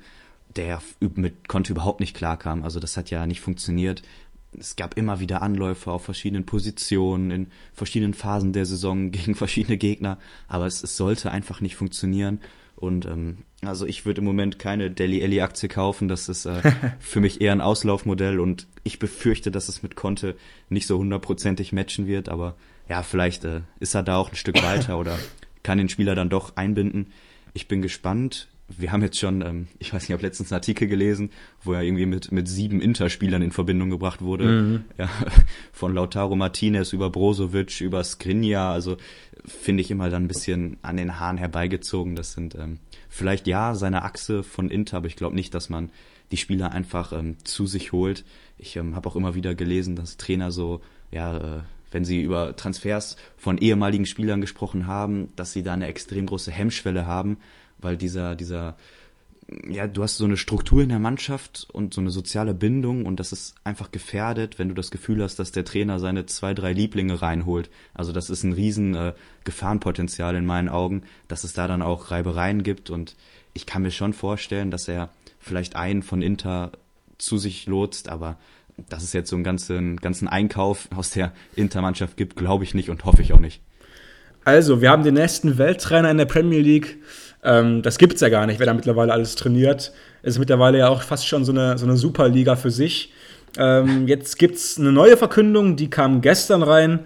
der mit konnte überhaupt nicht klarkam. Also das hat ja nicht funktioniert. Es gab immer wieder Anläufe auf verschiedenen Positionen, in verschiedenen Phasen der Saison gegen verschiedene Gegner, aber es, es sollte einfach nicht funktionieren. Und ähm, also ich würde im Moment keine Deli Ellie Aktie kaufen. Das ist äh, für mich eher ein Auslaufmodell und ich befürchte, dass es mit Conte nicht so hundertprozentig matchen wird. Aber ja, vielleicht äh, ist er da auch ein Stück weiter oder kann den Spieler dann doch einbinden. Ich bin gespannt. Wir haben jetzt schon, ähm, ich weiß nicht, ich habe letztens einen Artikel gelesen, wo er irgendwie mit, mit sieben Interspielern in Verbindung gebracht wurde. Mhm. Ja, von Lautaro Martinez über Brozovic, über Skriniar. Also finde ich immer dann ein bisschen an den Haaren herbeigezogen. Das sind ähm, vielleicht ja seine Achse von Inter, aber ich glaube nicht, dass man die Spieler einfach ähm, zu sich holt. Ich ähm, habe auch immer wieder gelesen, dass Trainer so, ja, äh, wenn sie über Transfers von ehemaligen Spielern gesprochen haben, dass sie da eine extrem große Hemmschwelle haben, weil dieser, dieser ja, du hast so eine Struktur in der Mannschaft und so eine soziale Bindung und das ist einfach gefährdet, wenn du das Gefühl hast, dass der Trainer seine zwei, drei Lieblinge reinholt. Also das ist ein riesen äh, Gefahrenpotenzial in meinen Augen, dass es da dann auch Reibereien gibt und ich kann mir schon vorstellen, dass er vielleicht einen von Inter zu sich lotst, aber dass es jetzt so einen ganzen, ganzen Einkauf aus der Intermannschaft gibt, glaube ich nicht und hoffe ich auch nicht. Also, wir haben den nächsten Welttrainer in der Premier League ähm, das es ja gar nicht, wer da mittlerweile alles trainiert. Es ist mittlerweile ja auch fast schon so eine, so eine Superliga für sich. Ähm, jetzt es eine neue Verkündung, die kam gestern rein.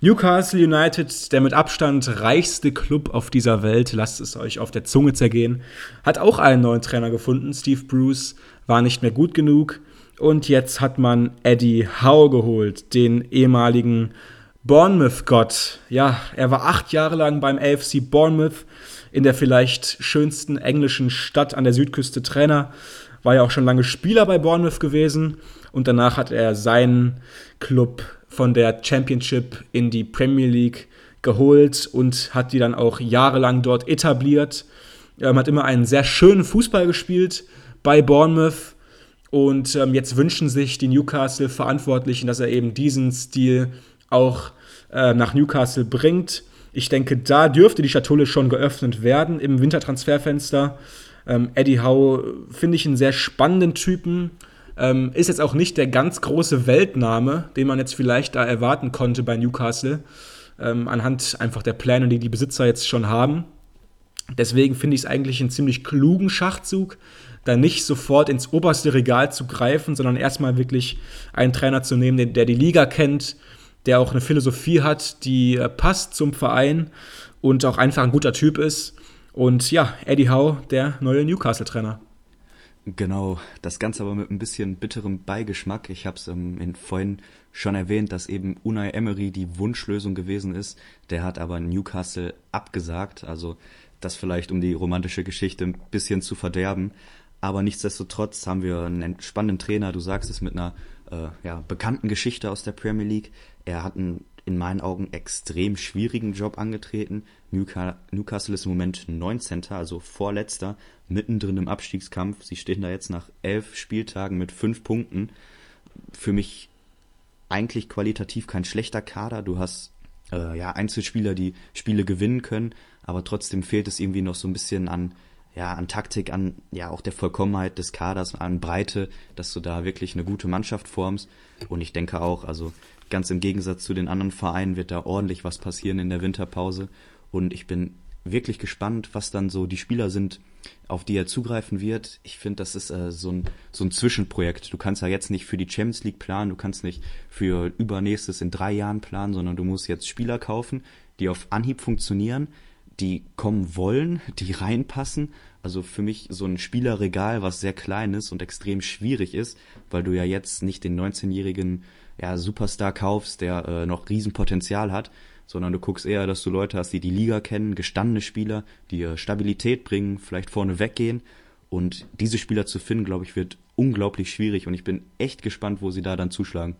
Newcastle United, der mit Abstand reichste Club auf dieser Welt, lasst es euch auf der Zunge zergehen, hat auch einen neuen Trainer gefunden. Steve Bruce war nicht mehr gut genug. Und jetzt hat man Eddie Howe geholt, den ehemaligen Bournemouth-Gott. Ja, er war acht Jahre lang beim AFC Bournemouth in der vielleicht schönsten englischen Stadt an der Südküste Trainer. War ja auch schon lange Spieler bei Bournemouth gewesen und danach hat er seinen Club von der Championship in die Premier League geholt und hat die dann auch jahrelang dort etabliert. Er hat immer einen sehr schönen Fußball gespielt bei Bournemouth und ähm, jetzt wünschen sich die Newcastle-Verantwortlichen, dass er eben diesen Stil auch äh, nach Newcastle bringt. Ich denke, da dürfte die Schatulle schon geöffnet werden im Wintertransferfenster. Ähm, Eddie Howe finde ich einen sehr spannenden Typen. Ähm, ist jetzt auch nicht der ganz große Weltname, den man jetzt vielleicht da erwarten konnte bei Newcastle, ähm, anhand einfach der Pläne, die die Besitzer jetzt schon haben. Deswegen finde ich es eigentlich einen ziemlich klugen Schachzug, da nicht sofort ins oberste Regal zu greifen, sondern erstmal wirklich einen Trainer zu nehmen, der, der die Liga kennt, der auch eine Philosophie hat, die äh, passt zum Verein und auch einfach ein guter Typ ist. Und ja, Eddie Howe, der neue Newcastle-Trainer. Genau, das Ganze aber mit ein bisschen bitterem Beigeschmack. Ich habe es ähm, vorhin schon erwähnt, dass eben Unai Emery die Wunschlösung gewesen ist. Der hat aber Newcastle abgesagt, also das vielleicht um die romantische Geschichte ein bisschen zu verderben. Aber nichtsdestotrotz haben wir einen spannenden Trainer, du sagst es, mit einer äh, ja, bekannten Geschichte aus der Premier League. Er hat einen in meinen Augen extrem schwierigen Job angetreten. Newcastle ist im Moment 19. also vorletzter, mittendrin im Abstiegskampf. Sie stehen da jetzt nach elf Spieltagen mit fünf Punkten. Für mich eigentlich qualitativ kein schlechter Kader. Du hast äh, ja Einzelspieler, die Spiele gewinnen können, aber trotzdem fehlt es irgendwie noch so ein bisschen an ja, an Taktik, an ja auch der Vollkommenheit des Kaders, an Breite, dass du da wirklich eine gute Mannschaft formst. Und ich denke auch, also ganz im Gegensatz zu den anderen Vereinen wird da ordentlich was passieren in der Winterpause. Und ich bin wirklich gespannt, was dann so die Spieler sind, auf die er zugreifen wird. Ich finde, das ist äh, so, ein, so ein Zwischenprojekt. Du kannst ja jetzt nicht für die Champions League planen, du kannst nicht für übernächstes in drei Jahren planen, sondern du musst jetzt Spieler kaufen, die auf Anhieb funktionieren, die kommen wollen, die reinpassen. Also für mich so ein Spielerregal, was sehr klein ist und extrem schwierig ist, weil du ja jetzt nicht den 19-jährigen ja, Superstar kaufst, der äh, noch Riesenpotenzial hat, sondern du guckst eher, dass du Leute hast, die die Liga kennen, gestandene Spieler, die äh, Stabilität bringen, vielleicht vorne weggehen. Und diese Spieler zu finden, glaube ich, wird unglaublich schwierig und ich bin echt gespannt, wo sie da dann zuschlagen.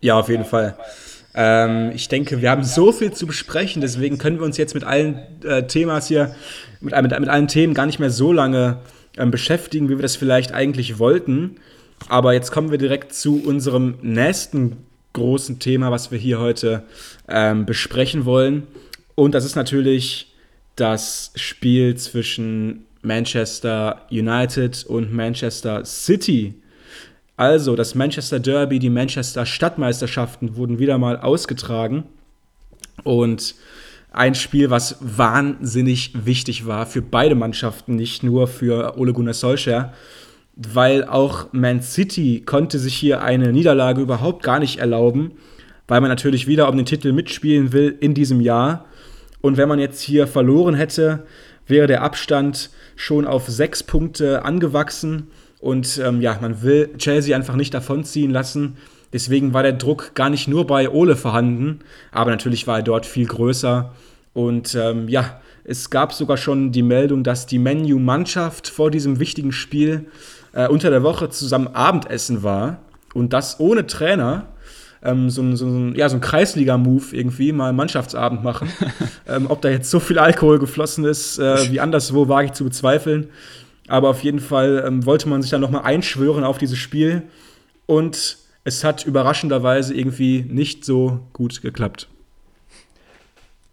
Ja, auf jeden Fall. Ähm, ich denke, wir haben so viel zu besprechen, deswegen können wir uns jetzt mit allen äh, Themas hier, mit, mit, mit, allen Themen gar nicht mehr so lange ähm, beschäftigen, wie wir das vielleicht eigentlich wollten. Aber jetzt kommen wir direkt zu unserem nächsten großen Thema, was wir hier heute ähm, besprechen wollen. Und das ist natürlich das Spiel zwischen Manchester United und Manchester City. Also, das Manchester Derby, die Manchester Stadtmeisterschaften wurden wieder mal ausgetragen. Und ein Spiel, was wahnsinnig wichtig war für beide Mannschaften, nicht nur für Ole Gunnar Solskjaer, weil auch Man City konnte sich hier eine Niederlage überhaupt gar nicht erlauben, weil man natürlich wieder um den Titel mitspielen will in diesem Jahr. Und wenn man jetzt hier verloren hätte, wäre der Abstand schon auf sechs Punkte angewachsen. Und ähm, ja, man will Chelsea einfach nicht davonziehen lassen. Deswegen war der Druck gar nicht nur bei Ole vorhanden, aber natürlich war er dort viel größer. Und ähm, ja, es gab sogar schon die Meldung, dass die Menu-Mannschaft vor diesem wichtigen Spiel äh, unter der Woche zusammen Abendessen war. Und das ohne Trainer. Ähm, so ein, so ein, ja, so ein Kreisliga-Move irgendwie, mal Mannschaftsabend machen. ähm, ob da jetzt so viel Alkohol geflossen ist äh, wie anderswo, wage ich zu bezweifeln. Aber auf jeden Fall ähm, wollte man sich dann nochmal einschwören auf dieses Spiel. Und es hat überraschenderweise irgendwie nicht so gut geklappt.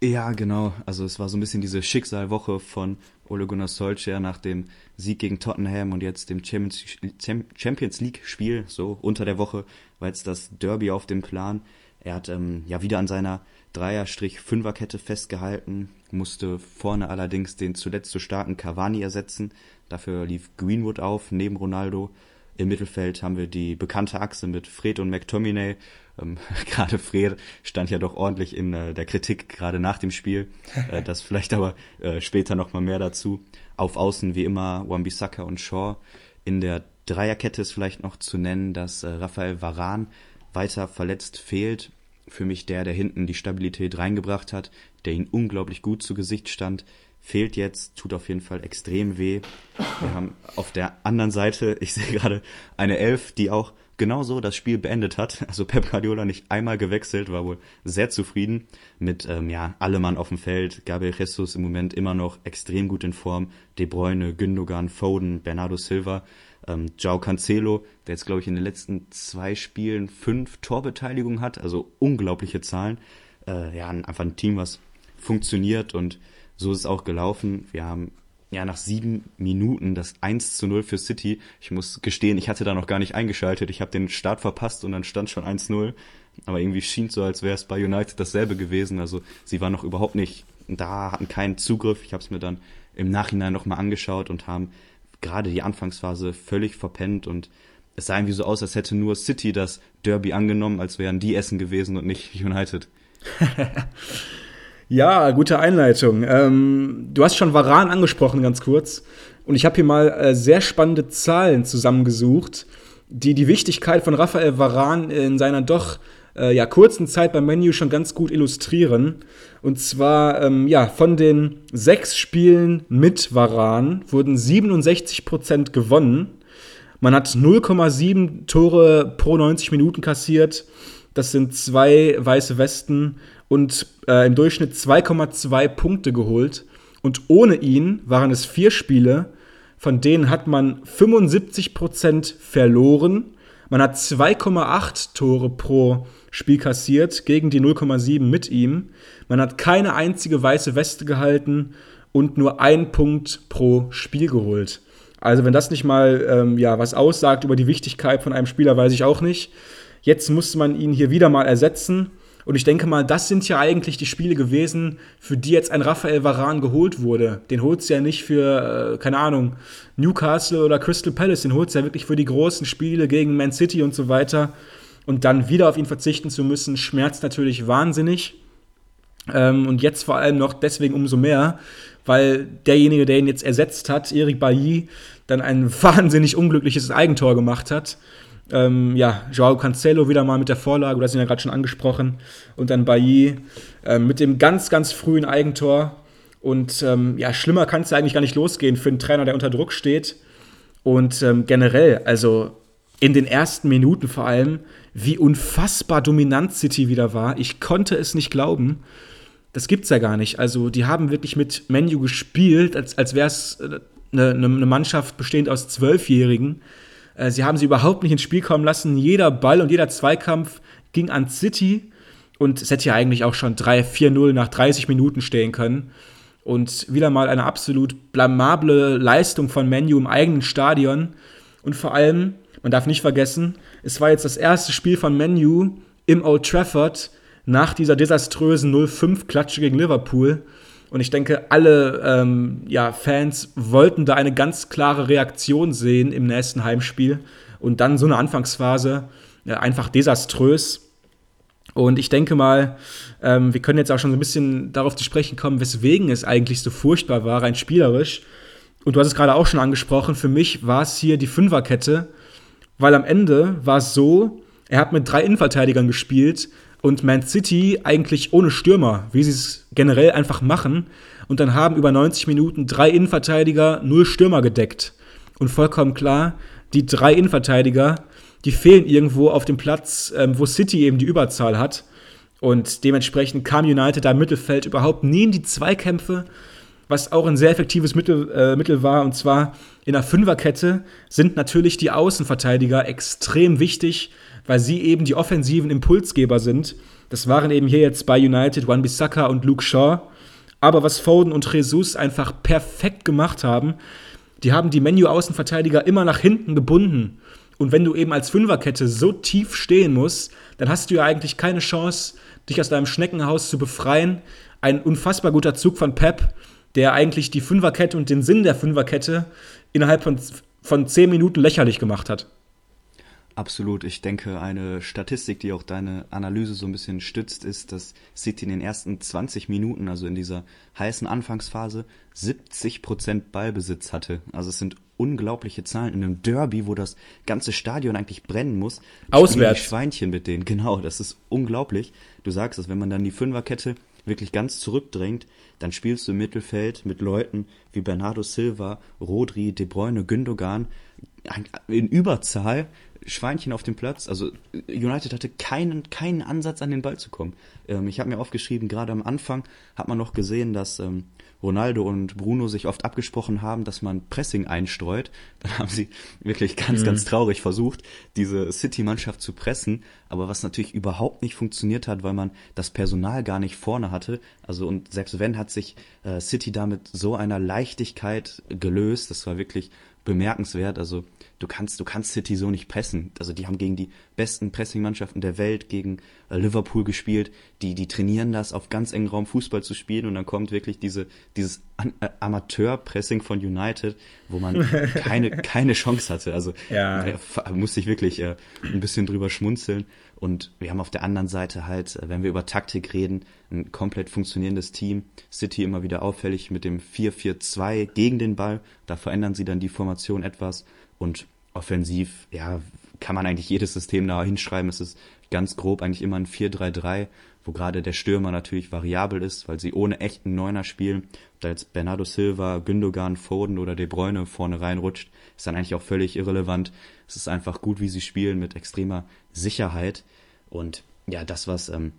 Ja, genau. Also es war so ein bisschen diese Schicksalwoche von Ole Gunnar Solskjaer nach dem Sieg gegen Tottenham und jetzt dem Champions League Spiel, so unter der Woche, war jetzt das Derby auf dem Plan. Er hat ähm, ja wieder an seiner Dreier-Fünferkette festgehalten, musste vorne allerdings den zuletzt so starken Cavani ersetzen. Dafür lief Greenwood auf, neben Ronaldo. Im Mittelfeld haben wir die bekannte Achse mit Fred und McTominay. Ähm, gerade Fred stand ja doch ordentlich in äh, der Kritik, gerade nach dem Spiel. Äh, das vielleicht aber äh, später nochmal mehr dazu. Auf Außen wie immer Wan-Bissaka und Shaw. In der Dreierkette ist vielleicht noch zu nennen, dass äh, Raphael Varan weiter verletzt fehlt für mich der, der hinten die Stabilität reingebracht hat, der ihn unglaublich gut zu Gesicht stand, fehlt jetzt, tut auf jeden Fall extrem weh. Wir haben auf der anderen Seite, ich sehe gerade eine Elf, die auch genauso das Spiel beendet hat. Also Pep Guardiola nicht einmal gewechselt, war wohl sehr zufrieden mit ähm, ja alle Mann auf dem Feld. Gabriel Jesus im Moment immer noch extrem gut in Form. De Bruyne, Gündogan, Foden, Bernardo Silva ähm, Joao Cancelo, der jetzt, glaube ich, in den letzten zwei Spielen fünf Torbeteiligungen hat, also unglaubliche Zahlen. Äh, ja, einfach ein Team, was funktioniert und so ist es auch gelaufen. Wir haben ja nach sieben Minuten das 1 zu 0 für City. Ich muss gestehen, ich hatte da noch gar nicht eingeschaltet. Ich habe den Start verpasst und dann stand schon 1-0. Aber irgendwie schien es so, als wäre es bei United dasselbe gewesen. Also sie waren noch überhaupt nicht da, hatten keinen Zugriff. Ich habe es mir dann im Nachhinein nochmal angeschaut und haben gerade die Anfangsphase völlig verpennt und es sah irgendwie so aus, als hätte nur City das Derby angenommen, als wären die Essen gewesen und nicht United. Ja, gute Einleitung. Ähm, du hast schon Varan angesprochen, ganz kurz. Und ich habe hier mal äh, sehr spannende Zahlen zusammengesucht, die die Wichtigkeit von Raphael Varan in seiner doch äh, ja, kurzen Zeit beim Menu schon ganz gut illustrieren. Und zwar, ähm, ja, von den sechs Spielen mit Varan wurden 67 Prozent gewonnen. Man hat 0,7 Tore pro 90 Minuten kassiert. Das sind zwei weiße Westen und äh, im Durchschnitt 2,2 Punkte geholt. Und ohne ihn waren es vier Spiele, von denen hat man 75 Prozent verloren. Man hat 2,8 Tore pro Spiel kassiert gegen die 0,7 mit ihm. Man hat keine einzige weiße Weste gehalten und nur ein Punkt pro Spiel geholt. Also wenn das nicht mal ähm, ja, was aussagt über die Wichtigkeit von einem Spieler, weiß ich auch nicht. Jetzt musste man ihn hier wieder mal ersetzen. Und ich denke mal, das sind ja eigentlich die Spiele gewesen, für die jetzt ein Raphael Varan geholt wurde. Den holt es ja nicht für, äh, keine Ahnung, Newcastle oder Crystal Palace. Den holt es ja wirklich für die großen Spiele gegen Man City und so weiter. Und dann wieder auf ihn verzichten zu müssen, schmerzt natürlich wahnsinnig. Ähm, und jetzt vor allem noch deswegen umso mehr, weil derjenige, der ihn jetzt ersetzt hat, Eric Bailly, dann ein wahnsinnig unglückliches Eigentor gemacht hat. Ähm, ja, Joao Cancelo wieder mal mit der Vorlage, hast ihn ja gerade schon angesprochen. Und dann Bailly äh, mit dem ganz, ganz frühen Eigentor. Und ähm, ja, schlimmer kann es ja eigentlich gar nicht losgehen für einen Trainer, der unter Druck steht. Und ähm, generell, also in den ersten Minuten vor allem, wie unfassbar dominant City wieder war. Ich konnte es nicht glauben das gibt's ja gar nicht. Also die haben wirklich mit Menu gespielt, als, als wäre es eine, eine Mannschaft bestehend aus Zwölfjährigen. Äh, sie haben sie überhaupt nicht ins Spiel kommen lassen. Jeder Ball und jeder Zweikampf ging an City. Und es hätte ja eigentlich auch schon 3-4-0 nach 30 Minuten stehen können. Und wieder mal eine absolut blamable Leistung von Menu im eigenen Stadion. Und vor allem, man darf nicht vergessen, es war jetzt das erste Spiel von Menu im Old Trafford nach dieser desaströsen 0-5-Klatsche gegen Liverpool. Und ich denke, alle ähm, ja, Fans wollten da eine ganz klare Reaktion sehen im nächsten Heimspiel. Und dann so eine Anfangsphase ja, einfach desaströs. Und ich denke mal, ähm, wir können jetzt auch schon so ein bisschen darauf zu sprechen kommen, weswegen es eigentlich so furchtbar war, rein spielerisch. Und du hast es gerade auch schon angesprochen, für mich war es hier die Fünferkette, weil am Ende war es so, er hat mit drei Innenverteidigern gespielt, und Man City eigentlich ohne Stürmer, wie sie es generell einfach machen. Und dann haben über 90 Minuten drei Innenverteidiger, null Stürmer gedeckt. Und vollkommen klar, die drei Innenverteidiger, die fehlen irgendwo auf dem Platz, ähm, wo City eben die Überzahl hat. Und dementsprechend kam United da im Mittelfeld überhaupt nie in die Zweikämpfe, was auch ein sehr effektives Mittel, äh, Mittel war. Und zwar in der Fünferkette sind natürlich die Außenverteidiger extrem wichtig, weil sie eben die offensiven Impulsgeber sind. Das waren eben hier jetzt bei United Wan-Bissaka und Luke Shaw. Aber was Foden und Jesus einfach perfekt gemacht haben, die haben die Menu-Außenverteidiger immer nach hinten gebunden. Und wenn du eben als Fünferkette so tief stehen musst, dann hast du ja eigentlich keine Chance, dich aus deinem Schneckenhaus zu befreien. Ein unfassbar guter Zug von Pep, der eigentlich die Fünferkette und den Sinn der Fünferkette innerhalb von, von zehn Minuten lächerlich gemacht hat. Absolut. Ich denke, eine Statistik, die auch deine Analyse so ein bisschen stützt, ist, dass City in den ersten 20 Minuten, also in dieser heißen Anfangsphase, 70 Prozent Ballbesitz hatte. Also es sind unglaubliche Zahlen in einem Derby, wo das ganze Stadion eigentlich brennen muss. Auswärts. Schweinchen mit denen. Genau, das ist unglaublich. Du sagst es, wenn man dann die Fünferkette wirklich ganz zurückdrängt, dann spielst du im Mittelfeld mit Leuten wie Bernardo Silva, Rodri, De Bruyne, Gündogan in Überzahl Schweinchen auf dem Platz. Also United hatte keinen, keinen Ansatz an den Ball zu kommen. Ähm, ich habe mir aufgeschrieben, gerade am Anfang hat man noch gesehen, dass ähm, Ronaldo und Bruno sich oft abgesprochen haben, dass man Pressing einstreut. Dann haben sie wirklich ganz, mhm. ganz traurig versucht, diese City-Mannschaft zu pressen. Aber was natürlich überhaupt nicht funktioniert hat, weil man das Personal gar nicht vorne hatte. Also und selbst wenn hat sich äh, City damit so einer Leichtigkeit gelöst. Das war wirklich bemerkenswert. Also du kannst, du kannst City so nicht pressen. Also die haben gegen die besten Pressing-Mannschaften der Welt, gegen äh, Liverpool gespielt. Die, die trainieren das, auf ganz engen Raum Fußball zu spielen und dann kommt wirklich diese, dieses äh, Amateur-Pressing von United, wo man keine, keine Chance hatte. Also ja. äh, musste ich wirklich äh, ein bisschen drüber schmunzeln. Und wir haben auf der anderen Seite halt, äh, wenn wir über Taktik reden, ein komplett funktionierendes Team. City immer wieder auffällig mit dem 4-4-2 gegen den Ball. Da verändern sie dann die Formation etwas. Und offensiv, ja, kann man eigentlich jedes System da hinschreiben. Es ist ganz grob eigentlich immer ein 4-3-3, wo gerade der Stürmer natürlich variabel ist, weil sie ohne echten Neuner spielen. Da jetzt Bernardo Silva, Gündogan, Foden oder De Bruyne vorne reinrutscht, ist dann eigentlich auch völlig irrelevant. Es ist einfach gut, wie sie spielen, mit extremer Sicherheit. Und ja, das, was ähm,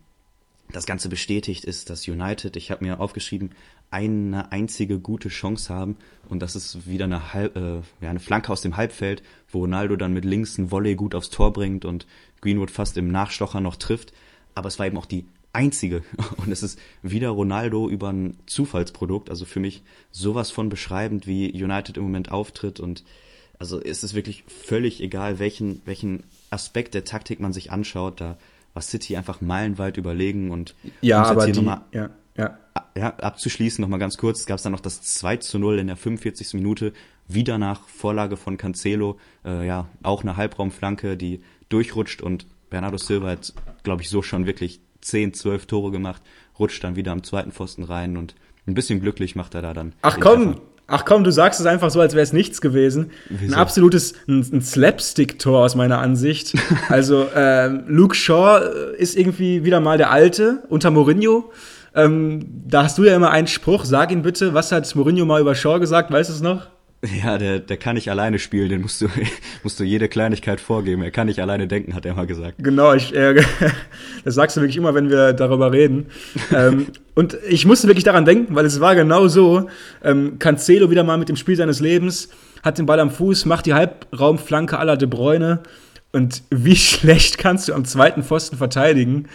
das Ganze bestätigt, ist, dass United, ich habe mir aufgeschrieben, eine einzige gute Chance haben und das ist wieder eine, Halb, äh, ja, eine Flanke aus dem Halbfeld, wo Ronaldo dann mit links ein Volley gut aufs Tor bringt und Greenwood fast im Nachstocher noch trifft. Aber es war eben auch die einzige und es ist wieder Ronaldo über ein Zufallsprodukt. Also für mich sowas von beschreibend, wie United im Moment auftritt und also es ist wirklich völlig egal, welchen, welchen Aspekt der Taktik man sich anschaut. Da war City einfach meilenweit überlegen und ja, aber die, mal, ja, ja. ja, abzuschließen nochmal ganz kurz, gab es dann noch das 2 zu 0 in der 45. Minute, wieder nach Vorlage von Cancelo, äh, ja, auch eine Halbraumflanke, die durchrutscht und Bernardo Silva hat, glaube ich, so schon wirklich 10, 12 Tore gemacht, rutscht dann wieder am zweiten Pfosten rein und ein bisschen glücklich macht er da dann. Ach komm, Treffer. Ach komm, du sagst es einfach so, als wäre es nichts gewesen. Wieso? Ein absolutes ein, ein Slapstick-Tor aus meiner Ansicht. Also äh, Luke Shaw äh, ist irgendwie wieder mal der Alte unter Mourinho. Ähm, da hast du ja immer einen Spruch. Sag ihn bitte, was hat Mourinho mal über Shaw gesagt? Weißt du es noch? Ja, der, der kann nicht alleine spielen, den musst du, musst du jede Kleinigkeit vorgeben. Er kann nicht alleine denken, hat er mal gesagt. Genau, ich, äh, das sagst du wirklich immer, wenn wir darüber reden. ähm, und ich musste wirklich daran denken, weil es war genau so. Ähm, Cancelo wieder mal mit dem Spiel seines Lebens, hat den Ball am Fuß, macht die Halbraumflanke aller De Bruyne. Und wie schlecht kannst du am zweiten Pfosten verteidigen,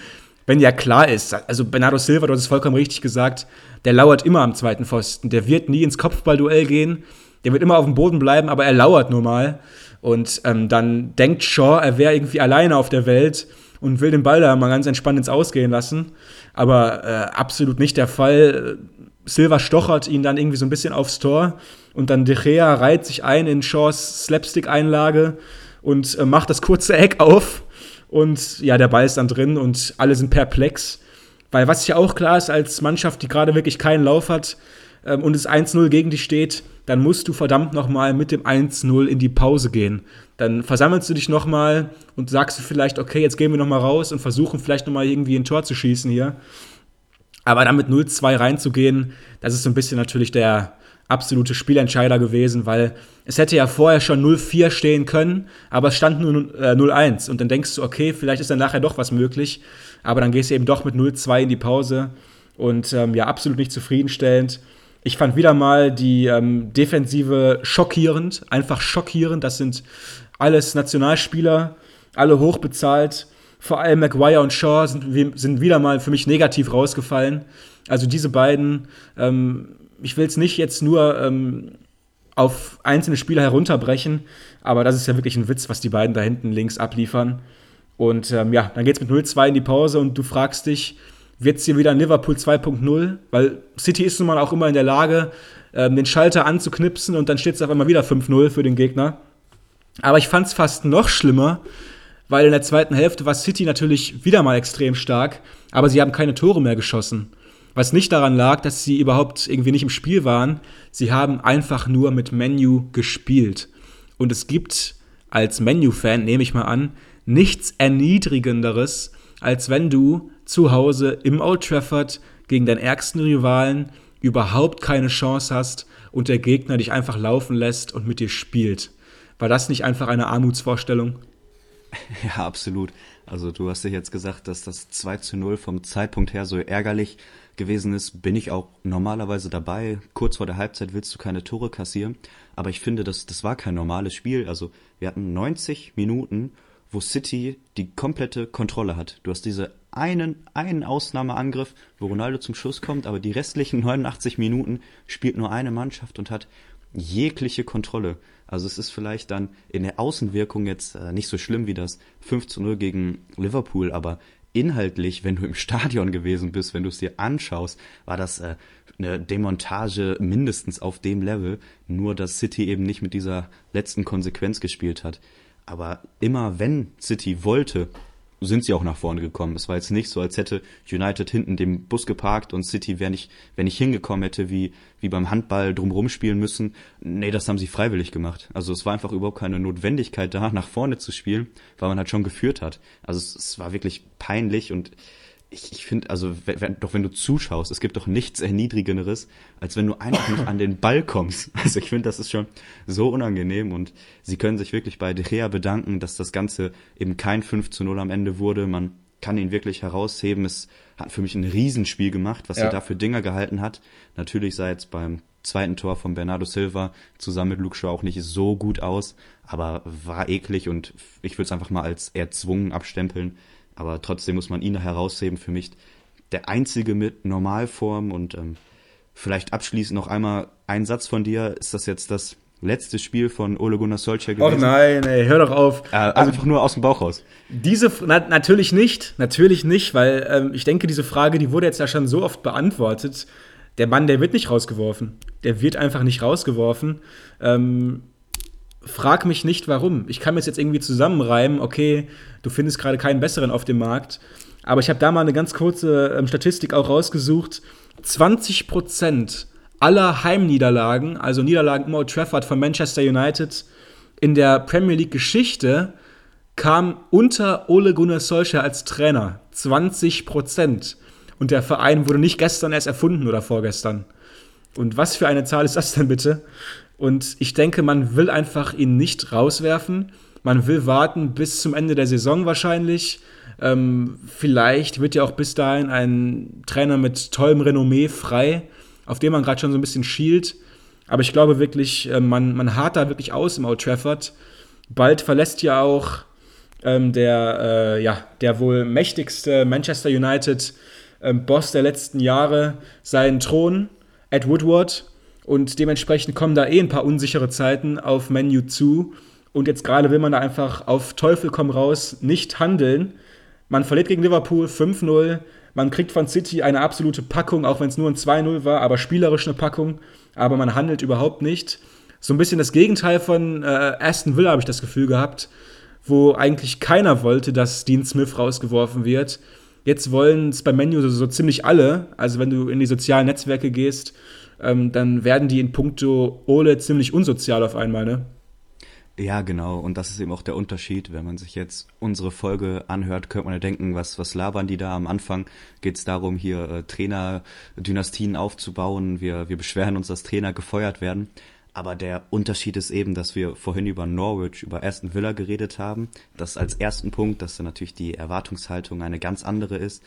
wenn ja klar ist, also Bernardo Silva, du hast es vollkommen richtig gesagt, der lauert immer am zweiten Pfosten. Der wird nie ins Kopfballduell gehen der wird immer auf dem Boden bleiben, aber er lauert nur mal. Und ähm, dann denkt Shaw, er wäre irgendwie alleine auf der Welt und will den Ball da mal ganz entspannt ins Ausgehen lassen. Aber äh, absolut nicht der Fall. Silva stochert ihn dann irgendwie so ein bisschen aufs Tor und dann De Gea reiht sich ein in Shaws Slapstick-Einlage und äh, macht das kurze Eck auf. Und ja, der Ball ist dann drin und alle sind perplex. Weil was ja auch klar ist, als Mannschaft, die gerade wirklich keinen Lauf hat ähm, und es 1-0 gegen dich steht, dann musst du verdammt nochmal mit dem 1-0 in die Pause gehen. Dann versammelst du dich nochmal und sagst du vielleicht, okay, jetzt gehen wir nochmal raus und versuchen vielleicht nochmal irgendwie ein Tor zu schießen hier. Aber dann mit 0-2 reinzugehen, das ist so ein bisschen natürlich der absolute Spielentscheider gewesen, weil es hätte ja vorher schon 0-4 stehen können, aber es stand nur äh, 0-1. Und dann denkst du, okay, vielleicht ist dann nachher doch was möglich. Aber dann gehst du eben doch mit 0-2 in die Pause. Und ähm, ja, absolut nicht zufriedenstellend. Ich fand wieder mal die ähm, Defensive schockierend, einfach schockierend. Das sind alles Nationalspieler, alle hochbezahlt. Vor allem Maguire und Shaw sind, sind wieder mal für mich negativ rausgefallen. Also diese beiden, ähm, ich will es nicht jetzt nur ähm, auf einzelne Spieler herunterbrechen, aber das ist ja wirklich ein Witz, was die beiden da hinten links abliefern. Und ähm, ja, dann geht es mit 0-2 in die Pause und du fragst dich, wird es hier wieder ein Liverpool 2.0, weil City ist nun mal auch immer in der Lage, ähm, den Schalter anzuknipsen und dann steht es auf einmal wieder 5-0 für den Gegner. Aber ich fand es fast noch schlimmer, weil in der zweiten Hälfte war City natürlich wieder mal extrem stark, aber sie haben keine Tore mehr geschossen. Was nicht daran lag, dass sie überhaupt irgendwie nicht im Spiel waren. Sie haben einfach nur mit Menu gespielt. Und es gibt als Menu-Fan, nehme ich mal an, nichts Erniedrigenderes, als wenn du zu Hause im Old Trafford gegen deinen ärgsten Rivalen überhaupt keine Chance hast und der Gegner dich einfach laufen lässt und mit dir spielt. War das nicht einfach eine Armutsvorstellung? Ja, absolut. Also du hast ja jetzt gesagt, dass das 2 zu 0 vom Zeitpunkt her so ärgerlich gewesen ist, bin ich auch normalerweise dabei. Kurz vor der Halbzeit willst du keine Tore kassieren. Aber ich finde, das, das war kein normales Spiel. Also wir hatten 90 Minuten, wo City die komplette Kontrolle hat. Du hast diese einen, einen Ausnahmeangriff, wo Ronaldo zum Schuss kommt, aber die restlichen 89 Minuten spielt nur eine Mannschaft und hat jegliche Kontrolle. Also es ist vielleicht dann in der Außenwirkung jetzt äh, nicht so schlimm wie das 5 zu 0 gegen Liverpool, aber inhaltlich, wenn du im Stadion gewesen bist, wenn du es dir anschaust, war das äh, eine Demontage mindestens auf dem Level, nur dass City eben nicht mit dieser letzten Konsequenz gespielt hat. Aber immer wenn City wollte, sind sie auch nach vorne gekommen. Es war jetzt nicht so, als hätte United hinten den Bus geparkt und City wäre nicht, wenn nicht hingekommen hätte, wie, wie beim Handball drumherum spielen müssen. Nee, das haben sie freiwillig gemacht. Also es war einfach überhaupt keine Notwendigkeit da, nach vorne zu spielen, weil man halt schon geführt hat. Also es, es war wirklich peinlich und ich, ich finde, also wenn, doch wenn du zuschaust, es gibt doch nichts erniedrigenderes, als wenn du einfach nicht an den Ball kommst. Also ich finde, das ist schon so unangenehm und sie können sich wirklich bei De Gea bedanken, dass das Ganze eben kein 5 zu 0 am Ende wurde. Man kann ihn wirklich herausheben. Es hat für mich ein Riesenspiel gemacht, was ja. er da für Dinger gehalten hat. Natürlich sah jetzt beim zweiten Tor von Bernardo Silva zusammen mit Luke Shaw auch nicht so gut aus, aber war eklig und ich würde es einfach mal als erzwungen abstempeln. Aber trotzdem muss man ihn herausheben. Für mich der einzige mit Normalform und ähm, vielleicht abschließend noch einmal ein Satz von dir. Ist das jetzt das letzte Spiel von Ole Gunnar Solskjaer gewesen? Och nein, ey, hör doch auf. Äh, also, einfach nur aus dem Bauch raus. Diese, na, natürlich nicht, natürlich nicht, weil ähm, ich denke, diese Frage, die wurde jetzt ja schon so oft beantwortet. Der Mann, der wird nicht rausgeworfen. Der wird einfach nicht rausgeworfen. Ähm, frag mich nicht, warum. Ich kann mir jetzt irgendwie zusammenreimen, okay, du findest gerade keinen besseren auf dem Markt. Aber ich habe da mal eine ganz kurze ähm, Statistik auch rausgesucht. 20% aller Heimniederlagen, also Niederlagen im Old Trafford von Manchester United in der Premier League Geschichte, kam unter Ole Gunnar Solskjaer als Trainer. 20% Und der Verein wurde nicht gestern erst erfunden oder vorgestern. Und was für eine Zahl ist das denn bitte? Und ich denke, man will einfach ihn nicht rauswerfen. Man will warten bis zum Ende der Saison wahrscheinlich. Ähm, vielleicht wird ja auch bis dahin ein Trainer mit tollem Renommee frei, auf den man gerade schon so ein bisschen schielt. Aber ich glaube wirklich, äh, man, man hart da wirklich aus im Old Trafford. Bald verlässt ja auch ähm, der, äh, ja, der wohl mächtigste Manchester United ähm, Boss der letzten Jahre seinen Thron, Ed Woodward. Und dementsprechend kommen da eh ein paar unsichere Zeiten auf Menu zu. Und jetzt gerade will man da einfach auf Teufel komm raus nicht handeln. Man verliert gegen Liverpool 5-0. Man kriegt von City eine absolute Packung, auch wenn es nur ein 2-0 war, aber spielerisch eine Packung. Aber man handelt überhaupt nicht. So ein bisschen das Gegenteil von äh, Aston Villa habe ich das Gefühl gehabt, wo eigentlich keiner wollte, dass Dean Smith rausgeworfen wird. Jetzt wollen es bei Menu so, so ziemlich alle. Also wenn du in die sozialen Netzwerke gehst, ähm, dann werden die in puncto Ole ziemlich unsozial auf einmal, ne? Ja, genau. Und das ist eben auch der Unterschied. Wenn man sich jetzt unsere Folge anhört, könnte man ja denken, was, was labern die da am Anfang? Geht es darum, hier äh, Trainer-Dynastien aufzubauen? Wir, wir beschweren uns, dass Trainer gefeuert werden. Aber der Unterschied ist eben, dass wir vorhin über Norwich, über Aston Villa geredet haben. Das als ersten Punkt, dass dann natürlich die Erwartungshaltung eine ganz andere ist.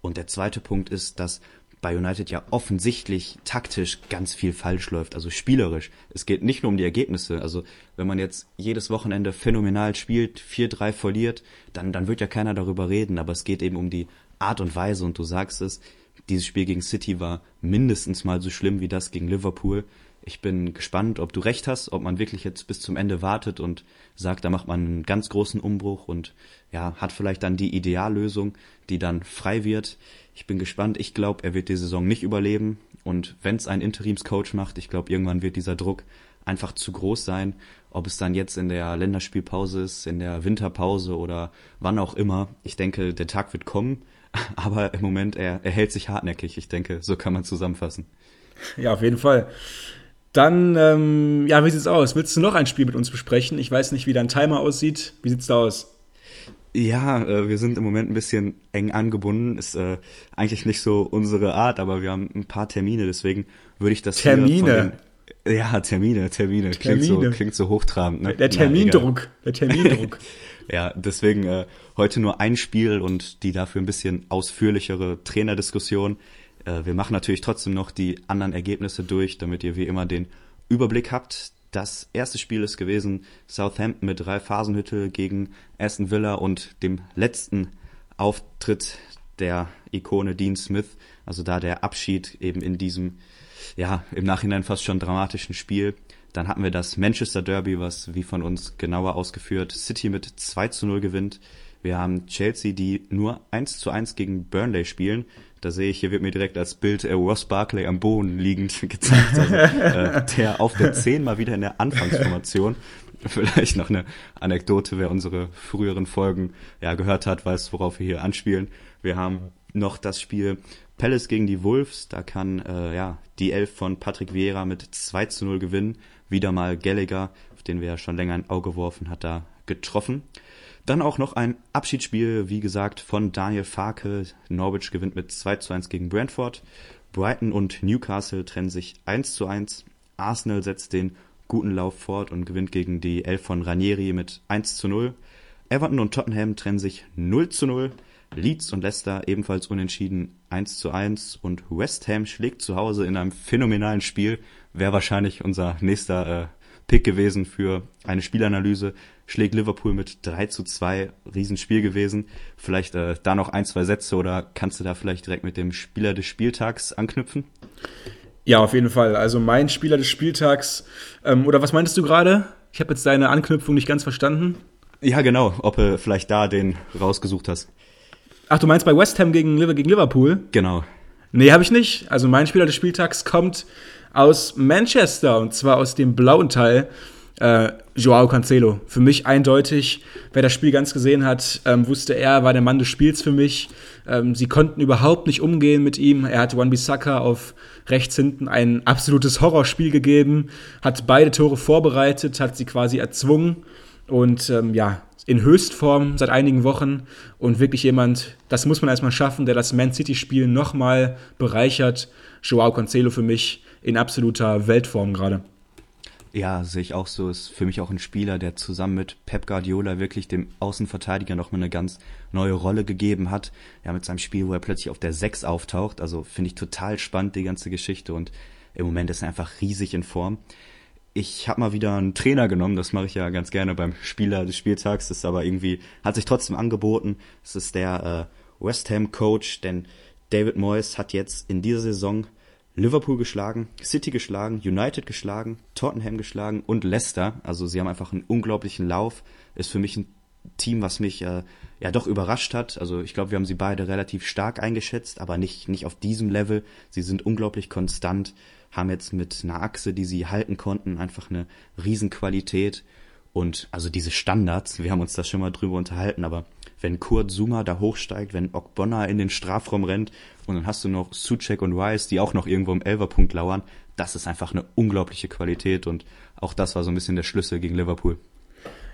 Und der zweite Punkt ist, dass bei United ja offensichtlich taktisch ganz viel falsch läuft, also spielerisch. Es geht nicht nur um die Ergebnisse. Also wenn man jetzt jedes Wochenende phänomenal spielt, 4-3 verliert, dann, dann wird ja keiner darüber reden. Aber es geht eben um die Art und Weise und du sagst es, dieses Spiel gegen City war mindestens mal so schlimm wie das gegen Liverpool. Ich bin gespannt, ob du recht hast, ob man wirklich jetzt bis zum Ende wartet und sagt, da macht man einen ganz großen Umbruch und ja, hat vielleicht dann die Ideallösung, die dann frei wird. Ich bin gespannt. Ich glaube, er wird die Saison nicht überleben. Und wenn es ein Interimscoach macht, ich glaube, irgendwann wird dieser Druck einfach zu groß sein. Ob es dann jetzt in der Länderspielpause ist, in der Winterpause oder wann auch immer. Ich denke, der Tag wird kommen. Aber im Moment, er, er hält sich hartnäckig. Ich denke, so kann man zusammenfassen. Ja, auf jeden Fall. Dann, ähm, ja, wie sieht's aus? Willst du noch ein Spiel mit uns besprechen? Ich weiß nicht, wie dein Timer aussieht. Wie sieht's da aus? Ja, äh, wir sind im Moment ein bisschen eng angebunden. Ist äh, eigentlich nicht so unsere Art, aber wir haben ein paar Termine, deswegen würde ich das Termine. Den, ja, Termine, Termine. Termine. Klingt so, klingt so hochtrabend. Ne? Der Termindruck, Na, der Termindruck. ja, deswegen äh, heute nur ein Spiel und die dafür ein bisschen ausführlichere Trainerdiskussion. Äh, wir machen natürlich trotzdem noch die anderen Ergebnisse durch, damit ihr wie immer den Überblick habt. Das erste Spiel ist gewesen Southampton mit drei Phasenhütte gegen Aston Villa und dem letzten Auftritt der Ikone Dean Smith. Also da der Abschied eben in diesem, ja, im Nachhinein fast schon dramatischen Spiel. Dann hatten wir das Manchester Derby, was wie von uns genauer ausgeführt City mit 2 zu 0 gewinnt. Wir haben Chelsea, die nur 1 zu 1 gegen Burnley spielen. Da sehe ich, hier wird mir direkt als Bild äh, Ross Barkley am Boden liegend gezeigt. Also, äh, der auf der 10 mal wieder in der Anfangsformation. Vielleicht noch eine Anekdote, wer unsere früheren Folgen ja gehört hat, weiß, worauf wir hier anspielen. Wir haben noch das Spiel Palace gegen die Wolves. Da kann äh, ja die Elf von Patrick Vieira mit 2 zu 0 gewinnen. Wieder mal Gallagher, auf den wir ja schon länger ein Auge geworfen, hat da getroffen. Dann auch noch ein Abschiedsspiel, wie gesagt, von Daniel Farke. Norwich gewinnt mit 2 zu 1 gegen Brentford. Brighton und Newcastle trennen sich 1 zu 1. Arsenal setzt den guten Lauf fort und gewinnt gegen die Elf von Ranieri mit 1 zu 0. Everton und Tottenham trennen sich 0 zu 0. Leeds und Leicester ebenfalls unentschieden 1 zu 1 und West Ham schlägt zu Hause in einem phänomenalen Spiel. Wäre wahrscheinlich unser nächster äh, Pick gewesen für eine Spielanalyse. Schlägt Liverpool mit 3 zu 2. Riesenspiel gewesen. Vielleicht äh, da noch ein, zwei Sätze oder kannst du da vielleicht direkt mit dem Spieler des Spieltags anknüpfen? Ja, auf jeden Fall. Also mein Spieler des Spieltags, ähm, oder was meintest du gerade? Ich habe jetzt deine Anknüpfung nicht ganz verstanden. Ja, genau. Ob du vielleicht da den rausgesucht hast. Ach, du meinst bei West Ham gegen, gegen Liverpool? Genau. Nee, habe ich nicht. Also mein Spieler des Spieltags kommt aus Manchester und zwar aus dem blauen Teil. Äh, Joao Cancelo. Für mich eindeutig, wer das Spiel ganz gesehen hat, ähm, wusste er, war der Mann des Spiels für mich. Ähm, sie konnten überhaupt nicht umgehen mit ihm. Er hat Wan-Bissaka auf rechts hinten ein absolutes Horrorspiel gegeben, hat beide Tore vorbereitet, hat sie quasi erzwungen und ähm, ja, in Höchstform seit einigen Wochen und wirklich jemand, das muss man erstmal schaffen, der das Man City-Spiel nochmal bereichert. Joao Cancelo für mich in absoluter Weltform gerade. Ja, sehe ich auch so. Ist für mich auch ein Spieler, der zusammen mit Pep Guardiola wirklich dem Außenverteidiger nochmal eine ganz neue Rolle gegeben hat. Ja, mit seinem Spiel, wo er plötzlich auf der 6 auftaucht. Also finde ich total spannend, die ganze Geschichte. Und im Moment ist er einfach riesig in Form. Ich habe mal wieder einen Trainer genommen, das mache ich ja ganz gerne beim Spieler des Spieltags, das ist aber irgendwie, hat sich trotzdem angeboten. Es ist der äh, West Ham Coach, denn David Moyes hat jetzt in dieser Saison Liverpool geschlagen, City geschlagen, United geschlagen, Tottenham geschlagen und Leicester. Also sie haben einfach einen unglaublichen Lauf. Ist für mich ein Team, was mich äh, ja doch überrascht hat. Also ich glaube, wir haben sie beide relativ stark eingeschätzt, aber nicht, nicht auf diesem Level. Sie sind unglaublich konstant, haben jetzt mit einer Achse, die sie halten konnten, einfach eine Riesenqualität. Und also diese Standards, wir haben uns da schon mal drüber unterhalten, aber wenn Kurt Zuma da hochsteigt, wenn Okbonna in den Strafraum rennt und dann hast du noch Suchek und Rice, die auch noch irgendwo im Elverpunkt lauern, das ist einfach eine unglaubliche Qualität und auch das war so ein bisschen der Schlüssel gegen Liverpool.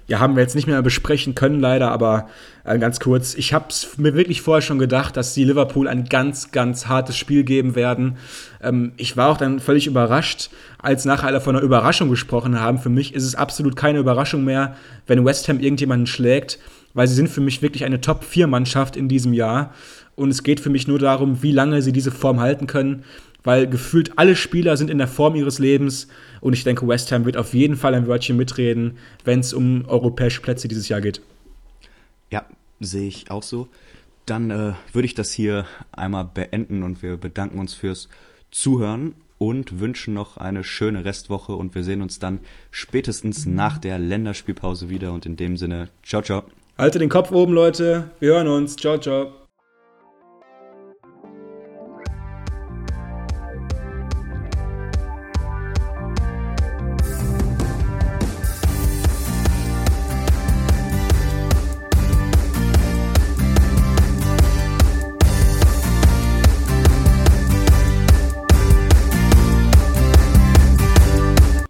Ja, haben wir jetzt nicht mehr besprechen können, leider, aber äh, ganz kurz. Ich habe es mir wirklich vorher schon gedacht, dass die Liverpool ein ganz, ganz hartes Spiel geben werden. Ähm, ich war auch dann völlig überrascht, als nachher alle von einer Überraschung gesprochen haben. Für mich ist es absolut keine Überraschung mehr, wenn West Ham irgendjemanden schlägt weil sie sind für mich wirklich eine Top-4-Mannschaft in diesem Jahr. Und es geht für mich nur darum, wie lange sie diese Form halten können, weil gefühlt alle Spieler sind in der Form ihres Lebens. Und ich denke, West Ham wird auf jeden Fall ein Wörtchen mitreden, wenn es um europäische Plätze dieses Jahr geht. Ja, sehe ich auch so. Dann äh, würde ich das hier einmal beenden und wir bedanken uns fürs Zuhören und wünschen noch eine schöne Restwoche und wir sehen uns dann spätestens nach der Länderspielpause wieder und in dem Sinne, ciao, ciao. Halte den Kopf oben, Leute. Wir hören uns. Ciao, ciao.